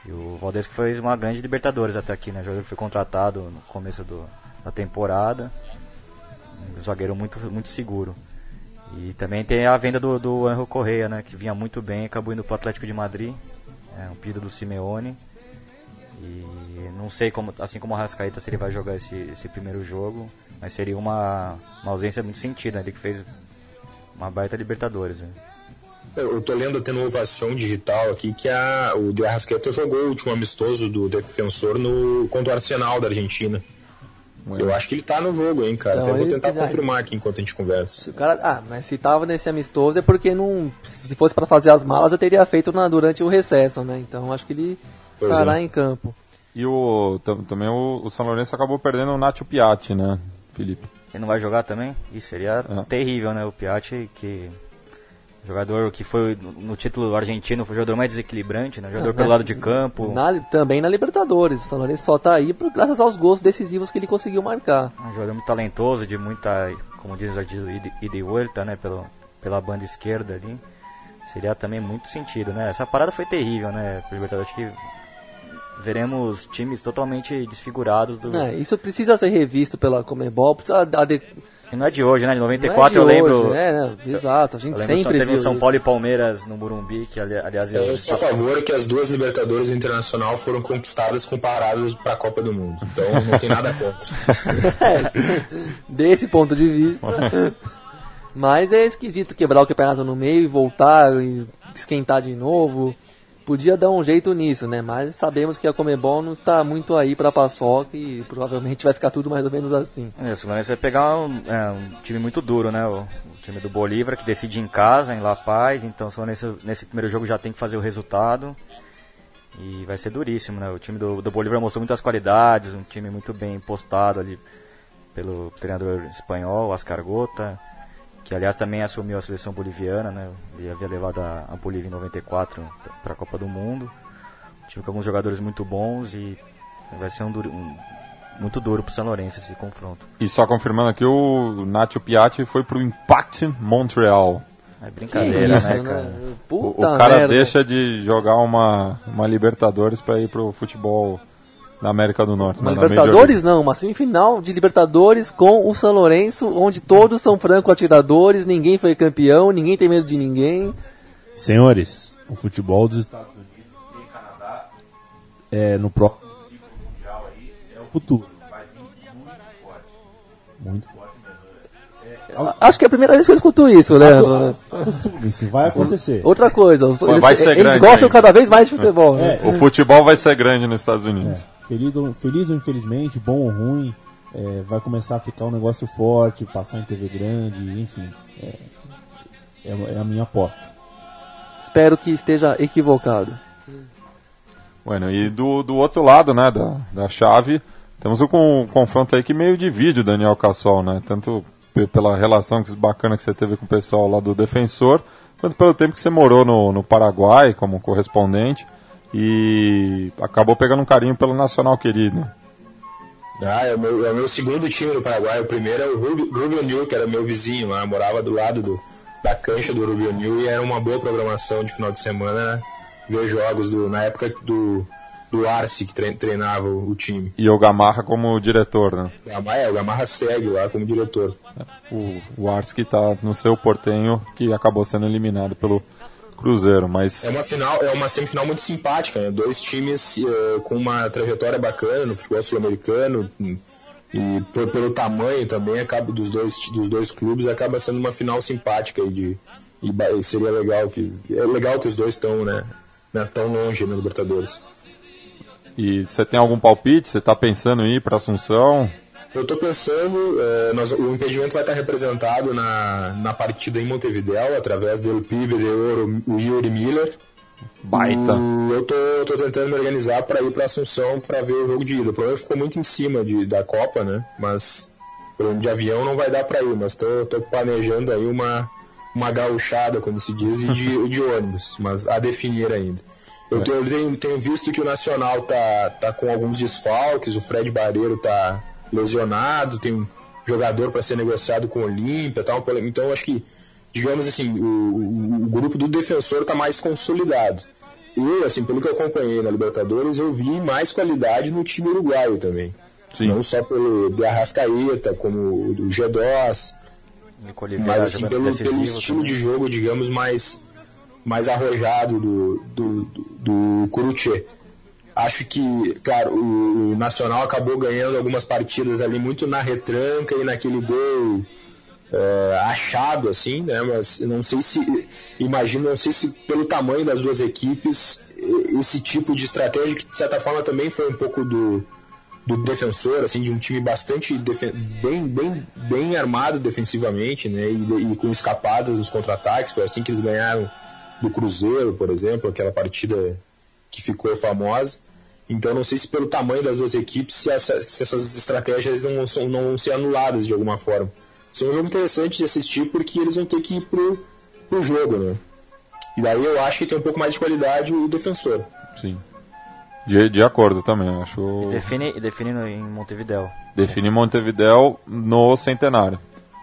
E o Valdez que fez uma grande Libertadores até aqui, né? O jogador foi contratado no começo do, da temporada, um zagueiro muito, muito seguro. E também tem a venda do, do Anjo Correia, né? Que vinha muito bem acabou indo para o Atlético de Madrid é um pedido do Simeone. E não sei como, assim como o Rascaeta, se ele vai jogar esse, esse primeiro jogo, mas seria uma, uma ausência muito sentida, ele que fez uma baita Libertadores. Né? Eu tô lendo até no Ovação Digital aqui que a, o de Arrascaeta jogou o último amistoso do defensor no, contra o Arsenal da Argentina. Eu acho que ele tá no jogo, hein, cara. Então, Até vou tentar confirmar aqui enquanto a gente conversa. Cara, ah, mas se tava nesse amistoso é porque não. Se fosse para fazer as malas, eu teria feito na, durante o recesso, né? Então acho que ele pois estará é. em campo. E o, também o, o, São Lourenço acabou perdendo o Nacho Piatti, né, Felipe? Ele não vai jogar também? Isso seria é. terrível, né? O Piatti que Jogador que foi no título argentino, foi o jogador mais desequilibrante, né? Jogador é, pelo lado de campo. Na, também na Libertadores. O São Lourenço só tá aí por, graças aos gols decisivos que ele conseguiu marcar. Um jogador muito talentoso, de muita, como diz de ida e volta, né? Pelo, pela banda esquerda ali. Seria também muito sentido, né? Essa parada foi terrível, né? Pro Libertadores, acho que veremos times totalmente desfigurados do... É, isso precisa ser revisto pela Comebol, precisa e não é de hoje, né? De 94 é de eu lembro. Hoje, é, né? Exato, a gente sempre só teve viu São Paulo e Palmeiras no Burumbi, que ali, aliás... Eu, eu sou a favor que as duas Libertadores Internacional foram conquistadas com paradas para a Copa do Mundo. Então não tem nada contra. é, desse ponto de vista. Mas é esquisito quebrar o campeonato no meio e voltar e esquentar de novo podia dar um jeito nisso, né? Mas sabemos que a Comebol não está muito aí para paçoca e provavelmente vai ficar tudo mais ou menos assim. É, o Fluminense vai pegar um, é, um, time muito duro, né? O, o, time do Bolívar que decide em casa, em La Paz, então só nesse, nesse primeiro jogo já tem que fazer o resultado. E vai ser duríssimo, né? O time do, do Bolívar mostrou muitas qualidades, um time muito bem postado ali pelo treinador espanhol, Ascar Gota que aliás também assumiu a seleção boliviana, né? Ele havia levado a, a Bolívia em 94 para a Copa do Mundo. Tive com alguns jogadores muito bons e vai ser um, duro, um muito duro para o São Lourenço esse confronto. E só confirmando aqui, o Nacho Piatti foi para o Impact Montreal. É brincadeira, isso, né, cara? Né? O, o, cara merda. deixa de jogar uma, uma Libertadores para ir pro futebol na América do Norte. Uma né, Libertadores não, uma semifinal de Libertadores com o São Lourenço, onde todos são franco atiradores, ninguém foi campeão, ninguém tem medo de ninguém. Senhores, o futebol dos Estados Unidos e Canadá é, no próximo ciclo mundial aí é o futuro. Vai vir muito forte. Muito forte mesmo. É, Acho que é a primeira vez que eu escuto isso, Leandro. Acostume-se, vai acontecer. Outra coisa, eles, vai ser eles gostam cada vez mais de futebol. É, né? O futebol vai ser grande nos Estados Unidos. É. Feliz ou, feliz ou infelizmente, bom ou ruim, é, vai começar a ficar um negócio forte, passar em TV grande, enfim. É, é, é a minha aposta. Espero que esteja equivocado. Bueno, e do, do outro lado, né, da, da chave, temos o um confronto aí que meio divide o Daniel Cassol, né? Tanto pela relação bacana que você teve com o pessoal lá do Defensor, quanto pelo tempo que você morou no, no Paraguai como correspondente e acabou pegando um carinho pelo Nacional querido. Ah, é o, meu, é o meu segundo time no Paraguai. O primeiro é o Rubio, New, que era meu vizinho lá, morava do lado do, da cancha do Rubio New e era uma boa programação de final de semana né? ver jogos do, na época do, do Arce que treinava o, time. E o Gamarra como diretor, né? Gamarra, é, o Gamarra segue lá como diretor. O, o Arce que está no seu portenho, que acabou sendo eliminado pelo Cruzeiro, mas... É uma final, é uma semifinal muito simpática, né? Dois times uh, com uma trajetória bacana no futebol sul-americano e por, pelo tamanho também acaba dos dois dos dois clubes acaba sendo uma final simpática e de e seria legal que é legal que os dois estão né, né tão longe na Libertadores. E você tem algum palpite? Você está pensando em ir para Assunção? Eu estou pensando, é, nós, o impedimento vai estar representado na, na partida em Montevideo, através do PIB de Ouro, o Yuri Miller. Baita. E eu tô, tô tentando me organizar para ir para Assunção para ver o jogo de ida. O problema ficou muito em cima de, da Copa, né? Mas de avião não vai dar para ir, mas tô, tô planejando aí uma, uma gauchada, como se diz, e de, de ônibus, mas a definir ainda. Eu, tenho, eu tenho, tenho, visto que o Nacional tá, tá com alguns desfalques, o Fred Barreiro tá lesionado, tem um jogador para ser negociado com o Olímpia tal. Então, acho que, digamos assim, o, o grupo do defensor está mais consolidado. E, assim, pelo que eu acompanhei na Libertadores, eu vi mais qualidade no time uruguaio também. Sim. Não só pelo de Arrascaeta, como o G2, mas assim, pelo, pelo estilo também. de jogo, digamos, mais, mais arrojado do, do, do, do Curuche. Acho que, claro, o, o, Nacional acabou ganhando algumas partidas ali muito na retranca e naquele gol é, achado, assim, né? Mas não sei se, imagino, não sei se pelo tamanho das duas equipes, esse tipo de estratégia, que de certa forma também foi um pouco do, do defensor, assim, de um time bastante bem, bem, bem armado defensivamente, né? E, e com escapadas nos contra-ataques, foi assim que eles ganharam do Cruzeiro, por exemplo, aquela partida que ficou famosa. Então não sei se pelo tamanho das duas equipes se, essa, se essas estratégias não, são, não vão ser anuladas de alguma forma. Isso é um jogo interessante de assistir porque eles vão ter que ir pro, pro jogo, né? E daí eu acho que tem um pouco mais de qualidade o defensor. Sim. De, de acordo também, acho. E define, define no, em Montevideo. Define Montevideo no centenário.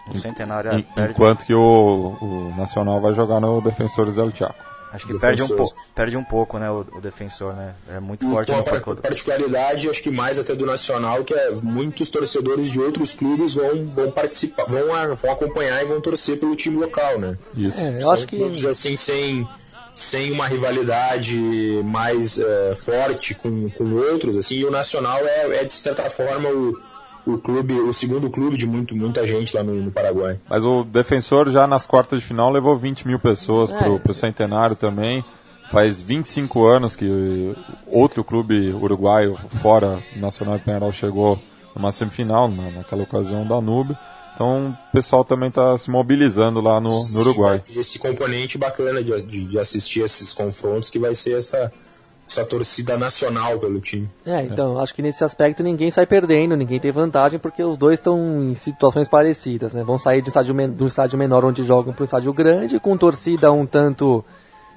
No centenário, en, Enquanto que o, o Nacional vai jogar no Defensores del Chaco. Acho que perde um, pouco, perde um pouco, né, o, o, defensor, né? É muito forte no par particularidade, acho que mais até do Nacional, que é muitos torcedores de outros clubes vão, vão participar, vão, vão acompanhar e vão torcer pelo time local, né? Isso. É, eu São acho que assim sem sem uma rivalidade mais uh, forte com, com outros, assim, e o Nacional é, é de certa forma o o clube, o segundo clube de muito, muita gente lá no, no, Paraguai. Mas o defensor já nas quartas de final levou 20 mil pessoas é. pro, pro centenário também. Faz 25 anos que outro clube uruguaio fora Nacional de Penharol chegou numa semifinal, na, naquela ocasião da Nube. Então o pessoal também está se mobilizando lá no, no Uruguai. Sim, esse componente bacana de, de, de assistir esses confrontos que vai ser essa essa torcida nacional pelo time. É, então, acho que nesse aspecto ninguém sai perdendo, ninguém tem vantagem, porque os dois estão em situações parecidas, né? Vão sair de um estádio, um estádio menor onde jogam para um estádio grande, com torcida um tanto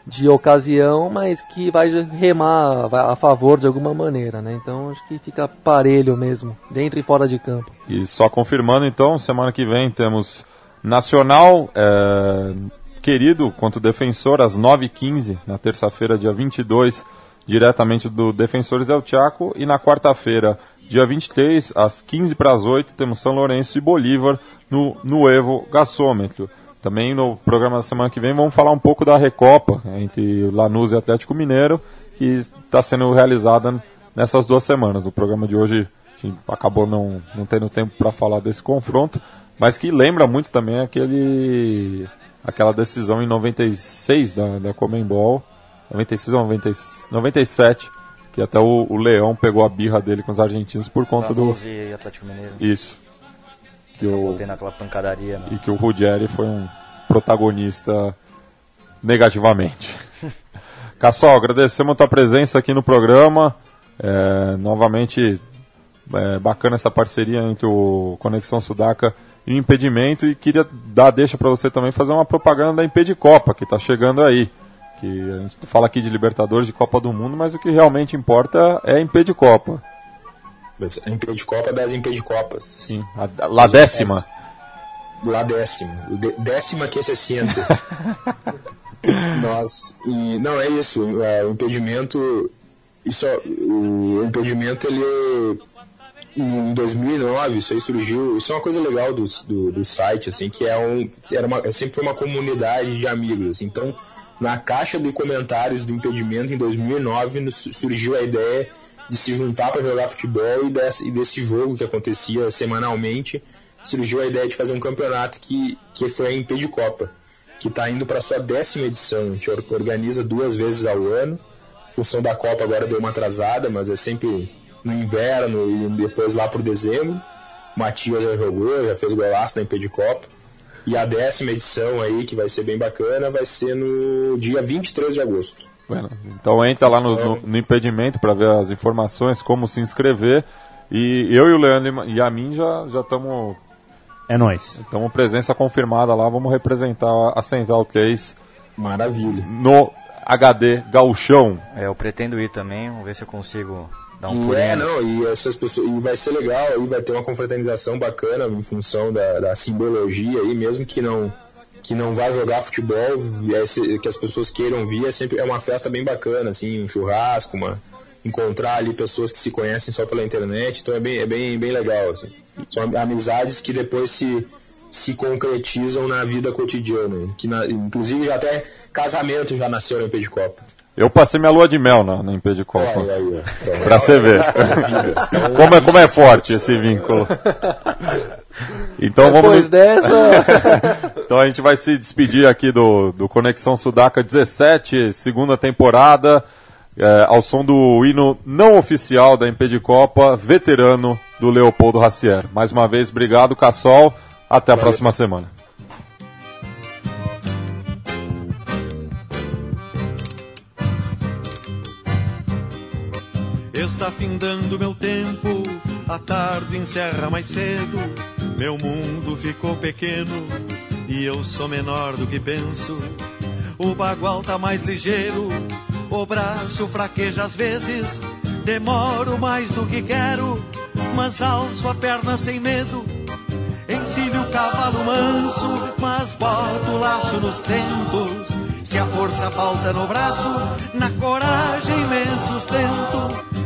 de ocasião, mas que vai remar a favor de alguma maneira, né? Então acho que fica parelho mesmo, dentro e fora de campo. E só confirmando então, semana que vem temos Nacional é, querido contra o Defensor às 9h15, na terça-feira, dia 22 diretamente do Defensores del Chaco. E na quarta-feira, dia 23, às 15 para as 8, temos São Lourenço e Bolívar no Nuevo Gasômetro. Também no programa da semana que vem vamos falar um pouco da Recopa entre Lanús e Atlético Mineiro, que está sendo realizada nessas duas semanas. O programa de hoje acabou não, não tendo tempo para falar desse confronto, mas que lembra muito também aquele aquela decisão em 96 da, da Comembol, 96 ou 90, 97, que até o, o, Leão pegou a birra dele com os argentinos por conta do. E Atlético Mineiro. Isso. Que o... naquela pancadaria. Né? E que o Ruggeri foi um protagonista negativamente. Cassol, agradecemos a tua presença aqui no programa. É, novamente, é, bacana essa parceria entre o Conexão Sudaca e o Impedimento. E queria dar deixa para você também fazer uma propaganda da Impedicopa, que está chegando aí que a gente fala aqui de Libertadores, de Copa do Mundo, mas o que realmente importa é em P de Copa. Vai ser a Impedicopa das Impedicopas. Sim, a, lá décima. Lá décima. De, décima que é 60. Nós. E, não, é isso. É, o impedimento. Isso, o impedimento ele em 2009 isso aí surgiu isso é uma coisa legal do, do, do site assim que é um que era uma, sempre foi uma comunidade de amigos assim. então na caixa de comentários do impedimento em 2009 surgiu a ideia de se juntar para jogar futebol e desse, e desse jogo que acontecia semanalmente surgiu a ideia de fazer um campeonato que, que foi a Impedicopa que está indo para sua décima edição a gente organiza duas vezes ao ano a função da Copa agora deu uma atrasada mas é sempre no inverno e depois lá por dezembro. Matias já jogou, já fez golaço na Impedicopa. E a décima edição aí, que vai ser bem bacana, vai ser no dia 23 de agosto. Bueno, então entra lá no, então, no, no impedimento para ver as informações, como se inscrever. E eu e o Leandro e a mim já estamos. É nós. Estamos presença confirmada lá, vamos representar a Central 3. Maravilha. No HD Gauchão. É, eu pretendo ir também, vamos ver se eu consigo um é, não, e essas pessoas. E vai ser legal, aí vai ter uma confraternização bacana em função da, da simbologia aí, mesmo que não que não vá jogar futebol, é, que as pessoas queiram vir, é sempre é uma festa bem bacana, assim, um churrasco, uma encontrar ali pessoas que se conhecem só pela internet, então é bem, é bem, bem legal, assim. São amizades que depois se, se concretizam na vida cotidiana, que na, inclusive até casamento já nasceu na de Copa. Eu passei minha lua de mel na, na MP de Copa. Então, pra você ver. como, é, como é forte esse vínculo. Então Depois vamos. dessa. então a gente vai se despedir aqui do, do Conexão Sudaca 17, segunda temporada, é, ao som do hino não oficial da MP de Copa, veterano do Leopoldo Racier. Mais uma vez, obrigado, Cassol. Até a Valeu. próxima semana. Está findando meu tempo, a tarde encerra mais cedo. Meu mundo ficou pequeno e eu sou menor do que penso. O bagual tá mais ligeiro, o braço fraqueja às vezes. Demoro mais do que quero, mas alço a perna sem medo. Encilho o cavalo manso, mas boto o laço nos tentos. Se a força falta no braço, na coragem me sustento.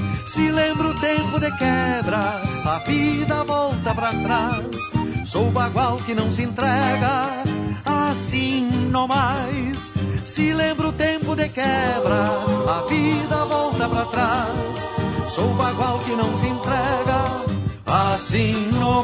se lembra o tempo de quebra, a vida volta para trás. Sou bagual que não se entrega, assim não mais. Se lembra o tempo de quebra, a vida volta para trás. Sou bagual que não se entrega, assim não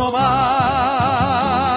nomás.